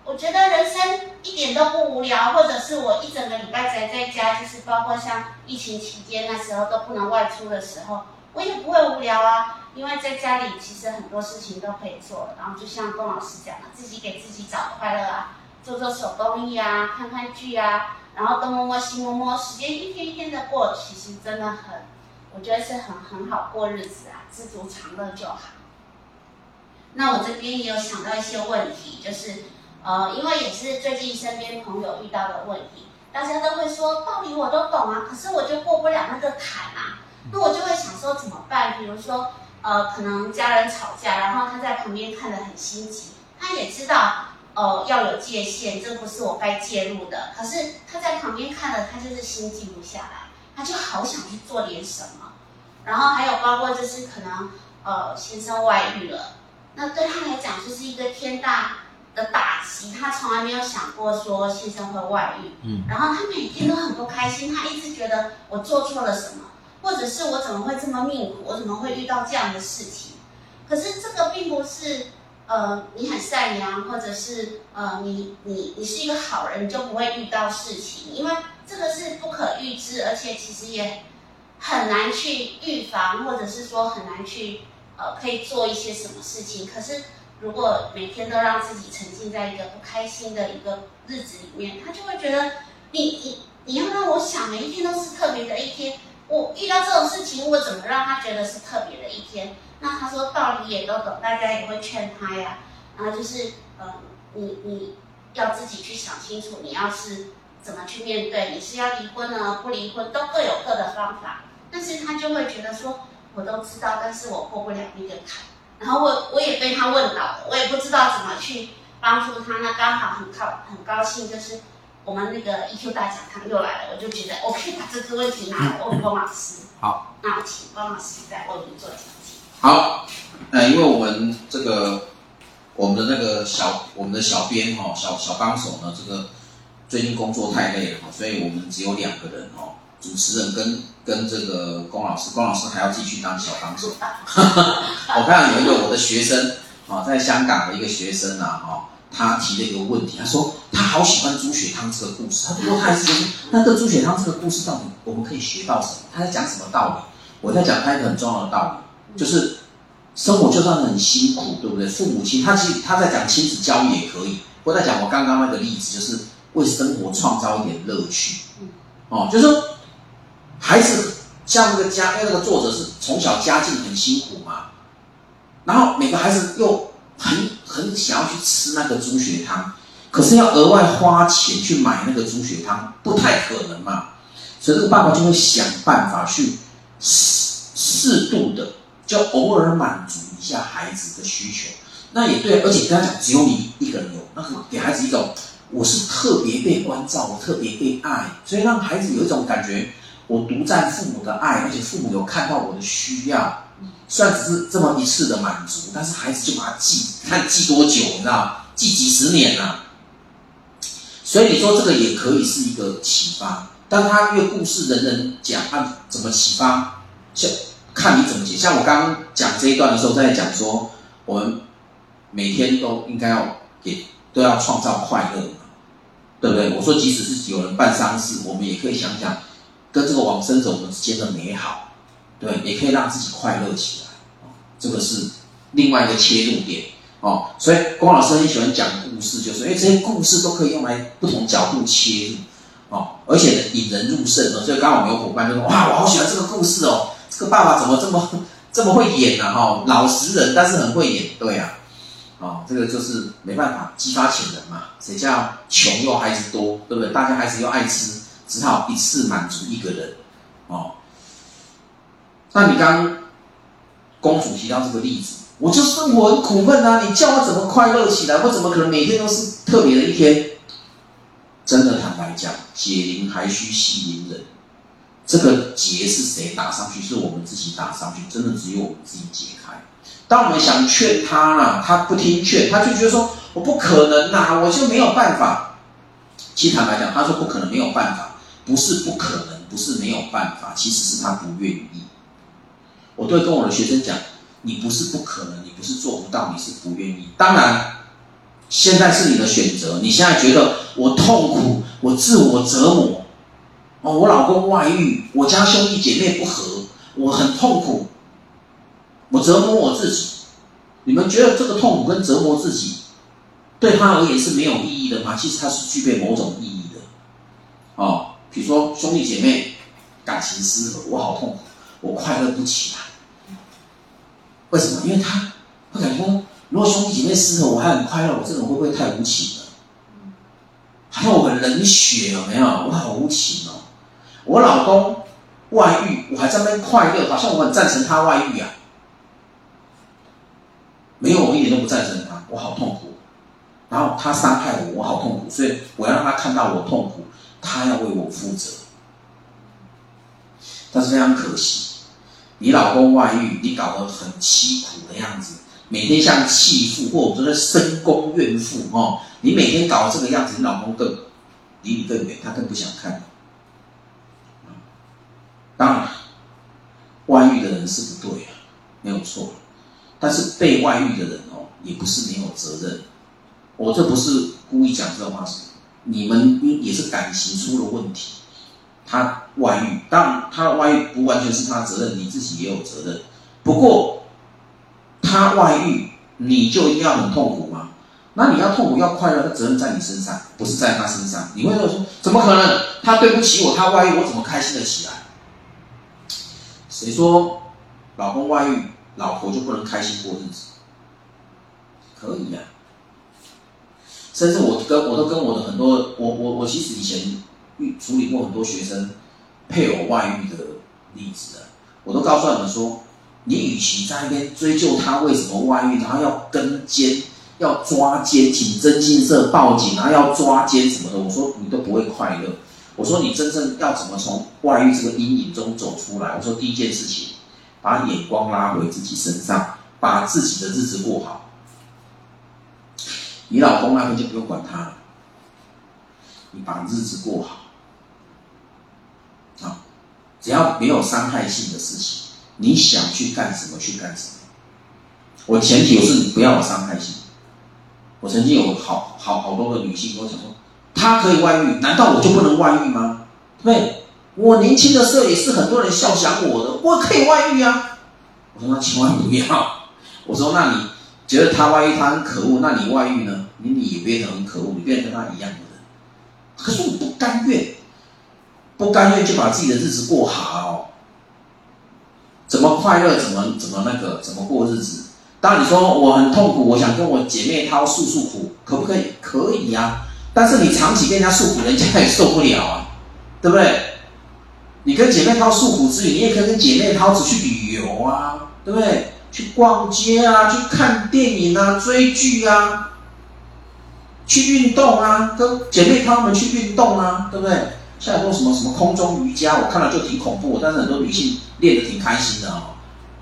我觉得人生一点都不无聊，或者是我一整个礼拜宅在家，就是包括像疫情期间那时候都不能外出的时候，我也不会无聊啊，因为在家里其实很多事情都可以做。然后就像龚老师讲的，自己给自己找快乐啊，做做手工艺啊，看看剧啊。然后东摸摸西摸摸，时间一天一天的过，其实真的很，我觉得是很很好过日子啊，知足常乐就好。那我这边也有想到一些问题，就是呃，因为也是最近身边朋友遇到的问题，大家都会说道理我都懂啊，可是我就过不了那个坎啊。那我就会想说怎么办？比如说呃，可能家人吵架，然后他在旁边看得很心急，他也知道。呃，要有界限，这不是我该介入的。可是他在旁边看了，他就是心静不下来，他就好想去做点什么。然后还有包括就是可能呃先生外遇了，那对他来讲就是一个天大的打击，他从来没有想过说先生会外遇。嗯。然后他每天都很不开心，他一直觉得我做错了什么，或者是我怎么会这么命苦，我怎么会遇到这样的事情？可是这个并不是。呃，你很善良，或者是呃，你你你是一个好人，你就不会遇到事情，因为这个是不可预知，而且其实也很难去预防，或者是说很难去呃，可以做一些什么事情。可是如果每天都让自己沉浸在一个不开心的一个日子里面，他就会觉得你你你要让我想每一天都是特别的一天，我遇到这种事情，我怎么让他觉得是特别的一天？那他说道理也都懂，大家也会劝他呀。然后就是，嗯，你你要自己去想清楚，你要是怎么去面对，你是要离婚呢？不离婚都各有各的方法。但是他就会觉得说，我都知道，但是我过不了那个坎。然后我我也被他问到了，我也不知道怎么去帮助他。那刚好很高很高兴，就是我们那个 EQ 大讲堂又来了，我就觉得我可以把这个问题拿来问龚老师。好，那我请龚老师再为我们做讲解。好，呃，因为我们这个我们的那个小我们的小编哈小小帮手呢，这个最近工作太累了哈，所以我们只有两个人哈，主持人跟跟这个龚老师，龚老师还要继续当小帮手。<laughs> 我看到有一个我的学生啊，在香港的一个学生啊哈，他提了一个问题，他说他好喜欢猪血汤这个故事，他不过他还是觉得那这猪血汤这个故事到底我们可以学到什么？他在讲什么道理？我在讲他一个很重要的道理。就是生活就算很辛苦，对不对？父母亲他其实他在讲亲子教育也可以，我在讲我刚刚那个例子，就是为生活创造一点乐趣。哦，就是说孩子像那个家，因为那个作者是从小家境很辛苦嘛，然后每个孩子又很很想要去吃那个猪血汤，可是要额外花钱去买那个猪血汤，不太可能嘛，所以这个爸爸就会想办法去适适度的。就偶尔满足一下孩子的需求，那也对，而且跟他讲，只有你一个人有，那给孩子一种我是特别被关照，我特别被爱，所以让孩子有一种感觉，我独占父母的爱，而且父母有看到我的需要，虽然只是这么一次的满足，但是孩子就把它记，看记多久，你知道，记几十年了。所以你说这个也可以是一个启发，但他越故事人人讲，他怎么启发？就。看你怎么解，像我刚刚讲这一段的时候，在讲说，我们每天都应该要给，都要创造快乐，对不对？我说，即使是有人办丧事，我们也可以想想，跟这个往生者我们之间的美好，对，也可以让自己快乐起来，这个是另外一个切入点哦。所以，龚老师很喜欢讲故事，就是因为这些故事都可以用来不同角度切入哦，而且引人入胜哦。所以，刚好我们有伙伴就说：“哇，我好喜欢这个故事哦。”这个爸爸怎么这么这么会演呢？哈，老实人，但是很会演，对啊，哦，这个就是没办法激发潜能嘛。谁叫穷又孩子多，对不对？大家孩子又爱吃，只好一次满足一个人，哦。那你刚公主提到这个例子，我就生活很苦闷啊，你叫我怎么快乐起来？我怎么可能每天都是特别的一天？真的坦白讲，解铃还须系铃人。这个结是谁打上去？是我们自己打上去，真的只有我们自己解开。当我们想劝他了，他不听劝，他就觉得说我不可能呐、我就没有办法。其实坦白讲，他说不可能没有办法，不是不可能，不是没有办法，其实是他不愿意。我都会跟我的学生讲，你不是不可能，你不是做不到，你是不愿意。当然，现在是你的选择。你现在觉得我痛苦，我自我折磨。哦，我老公外遇，我家兄弟姐妹不和，我很痛苦，我折磨我自己。你们觉得这个痛苦跟折磨自己，对他而言是没有意义的吗？其实他是具备某种意义的。哦，比如说兄弟姐妹感情失和，我好痛苦，我快乐不起来。为什么？因为他他感觉，如果兄弟姐妹失和，我还很快乐，我这种会不会太无情了？好像我很冷血，有没有？我好无情哦。我老公外遇，我还在那边快乐，好像我很赞成他外遇啊。没有，我一点都不赞成他，我好痛苦。然后他伤害我，我好痛苦，所以我要让他看到我痛苦，他要为我负责。但是非常可惜，你老公外遇，你搞得很凄苦的样子，每天像弃妇或者说深宫怨妇哦，你每天搞这个样子，你老公更离你更远，他更不想看你。当然，外遇的人是不对啊，没有错。但是被外遇的人哦，也不是没有责任。我这不是故意讲这话，是你们也是感情出了问题。他外遇，当然他外遇不完全是他责任，你自己也有责任。不过他外遇，你就一定要很痛苦吗？那你要痛苦要快乐，那责任在你身上，不是在他身上。你会说，怎么可能？他对不起我，他外遇，我怎么开心的起来？谁说老公外遇，老婆就不能开心过日子？可以呀、啊，甚至我跟我都跟我的很多，我我我其实以前遇处理过很多学生配偶外遇的例子的，我都告诉他们说，你与其在那边追究他为什么外遇，然后要跟监、要抓奸，请真金色报警，然后要抓奸什么的，我说你都不会快乐。我说你真正要怎么从外遇这个阴影中走出来？我说第一件事情，把眼光拉回自己身上，把自己的日子过好。你老公那边就不用管他了，你把日子过好。啊，只要没有伤害性的事情，你想去干什么去干什么。我前提是你不要有伤害性。我曾经有好好好多个女性跟我讲说。她可以外遇，难道我就不能外遇吗？对，我年轻的时候也是很多人笑想我的，我可以外遇啊。我说那千万不要。我说那你觉得他外遇他很可恶，那你外遇呢？你你也变得很可恶，你变成跟他一样的。可是我不甘愿，不甘愿就把自己的日子过好，怎么快乐怎么怎么那个怎么过日子。当你说我很痛苦，我想跟我姐妹淘诉诉苦，可不可以？可以呀、啊。但是你长期跟人家诉苦，人家也受不了啊，对不对？你跟姐妹掏诉苦之余，你也可以跟姐妹掏子去旅游啊，对不对？去逛街啊，去看电影啊，追剧啊，去运动啊，跟姐妹她们去运动啊，对不对？像很多什么什么空中瑜伽，我看了就挺恐怖，但是很多女性练得挺开心的哦。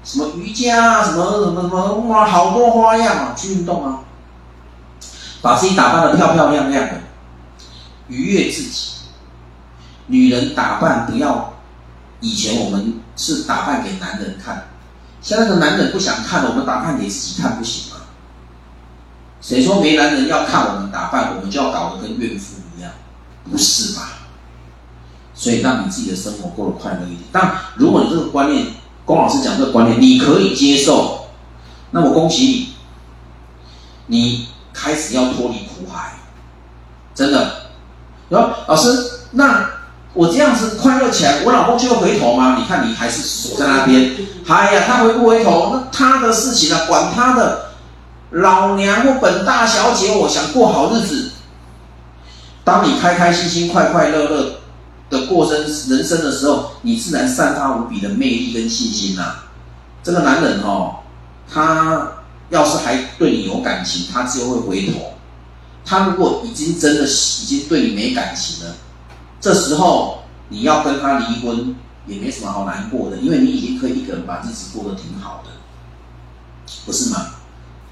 什么瑜伽啊，什么什么什么，哇，好多花样啊，去运动啊，把自己打扮得漂漂亮亮的。愉悦自己，女人打扮不要，以前我们是打扮给男人看，现在的男人不想看了，我们打扮给自己看不行吗？谁说没男人要看我们打扮，我们就要搞得跟怨妇一样？不是吧？所以让你自己的生活过得快乐一点。但如果你这个观念，龚老师讲这个观念，你可以接受，那我恭喜你，你开始要脱离苦海，真的。说老师，那我这样子快乐起来，我老公就会回头吗？你看你还是锁在那边。哎呀，他回不回头，那他的事情啊，管他的。老娘或本大小姐，我想过好日子。当你开开心心、快快乐乐的过生人生的时候，你自然散发无比的魅力跟信心呐、啊。这个男人哦，他要是还对你有感情，他只有会回头。他如果已经真的已经对你没感情了，这时候你要跟他离婚也没什么好难过的，因为你已经可以一个人把日子过得挺好的，不是吗？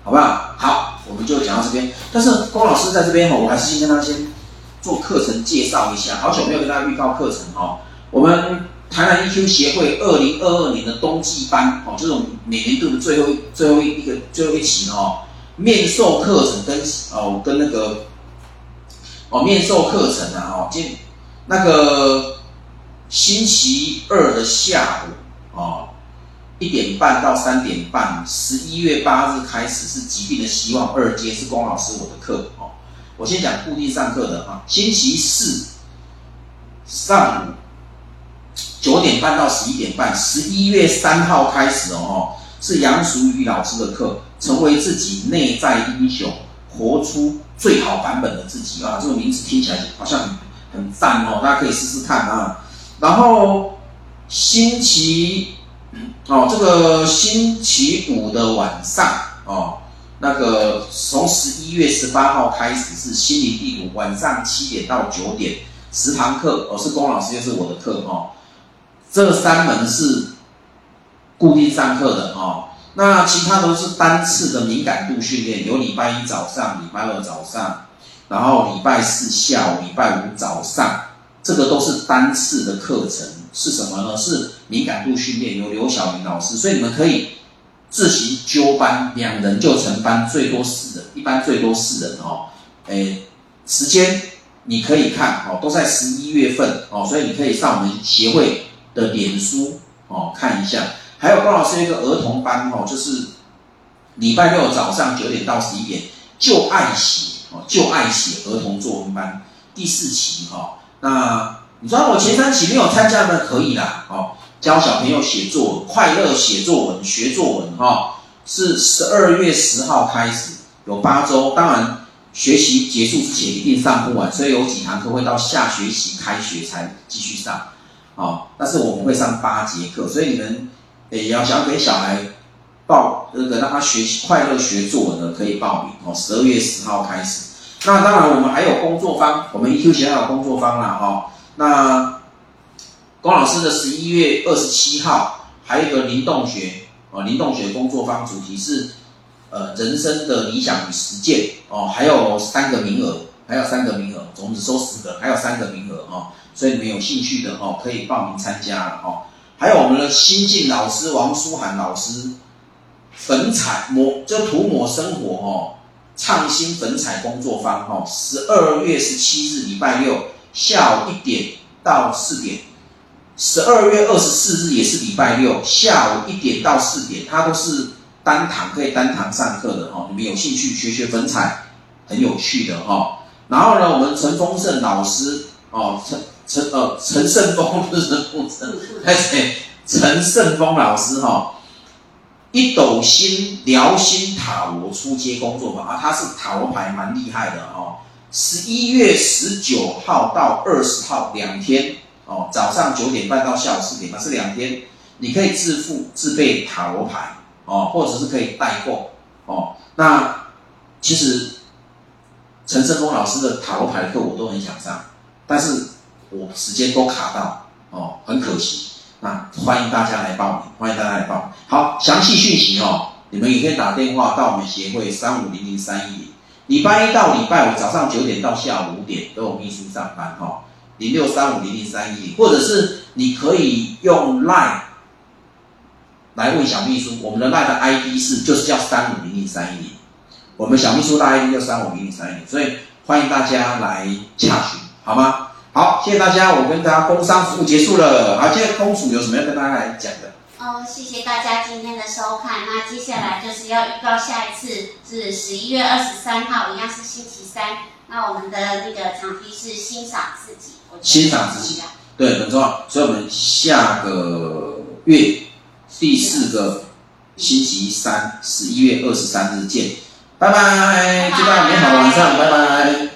好不好？好，我们就讲到这边。但是龚老师在这边哈，我还是先跟他先做课程介绍一下。好久没有跟大家预告课程哈，我们台南 EQ 协会二零二二年的冬季班哦，这种每年度的最后最后一个最后一期哦。面授课程跟哦跟那个哦面授课程啊哦今那个星期二的下午哦一点半到三点半，十一月八日开始是疾病的希望二阶是龚老师我的课哦，我先讲固定上课的啊，星期四上午九点半到十一点半，十一月三号开始哦是杨淑宇老师的课。成为自己内在英雄，活出最好版本的自己啊！这个名字听起来好像很很赞哦，大家可以试试看啊。然后星期哦，这个星期五的晚上哦，那个从十一月十八号开始是心灵地图，晚上七点到九点十堂课，哦，是龚老师，又是我的课哦。这三门是固定上课的哦，那其他都是单次的敏感度训练，有礼拜一早上、礼拜二早上，然后礼拜四下午、礼拜五早上，这个都是单次的课程。是什么呢？是敏感度训练，由刘晓明老师，所以你们可以。自行揪班，两人就成班，最多四人，一般最多四人哦。诶，时间你可以看哦，都在十一月份哦，所以你可以上我们协会的脸书哦看一下。还有龚老师一个儿童班哦，就是礼拜六早上九点到十一点，就爱写哦，就爱写儿童作文班第四期哈、哦。那你说我前三期没有参加的可以啦哦。教小朋友写作文，快乐写作文，学作文哈，是十二月十号开始，有八周。当然，学习结束之前一定上不完，所以有几堂课会到下学期开学才继续上。啊，但是我们会上八节课，所以你们也要想给小孩报那个让他学习快乐学作文的，可以报名哦。十二月十号开始。那当然，我们还有工作坊，我们 EQ 学校有工作坊啦哈。那龚老师的十一月二十七号，还有一个灵动学哦，灵动学工作坊主题是呃人生的理想与实践哦，还有三个名额，还有三个名额，总共只收十个，还有三个名额哦，所以你们有兴趣的哦可以报名参加了哦。还有我们的新晋老师王书涵老师，粉彩抹就涂抹生活哦，创新粉彩工作坊哦，十二月十七日礼拜六下午一点到四点。十二月二十四日也是礼拜六下午一点到四点，它都是单堂，可以单堂上课的哈。你们有兴趣学学粉彩，很有趣的哈。然后呢，我们陈丰盛老师哦，陈陈呃陈胜峰不是陈丰盛，哎谁？陈胜峰老师哈，一斗星辽星塔罗初阶工作坊啊，他是塔罗牌蛮厉害的哦。十一月十九号到二十号两天。哦，早上九点半到下午四点半是两天，你可以自付自备塔罗牌哦，或者是可以代购哦。那其实陈胜峰老师的塔罗牌课我都很想上，但是我时间都卡到哦，很可惜。那欢迎大家来报名，欢迎大家来报名。好，详细讯息哦，你们也可以打电话到我们协会三五零零三一零，礼拜一到礼拜五早上九点到下午五点都有秘书上班哈。零六三五零零三一零，或者是你可以用 Line 来问小秘书，我们的 Line 的 ID 是就是叫三五零零三一零，我们小秘书的 ID 叫三五零零三一零，所以欢迎大家来洽询，好吗？好，谢谢大家，我跟大家工商服务结束了。好，现在公主有什么要跟大家来讲的？哦，谢谢大家今天的收看。那接下来就是要预告下一次是十一月二十三号，一样是星期三。那我们的那个场地是欣赏自己。欣赏自己，对，很重要。所以，我们下个月第四个星期三，十一月二十三日见，拜拜，祝大家美好晚上，拜拜。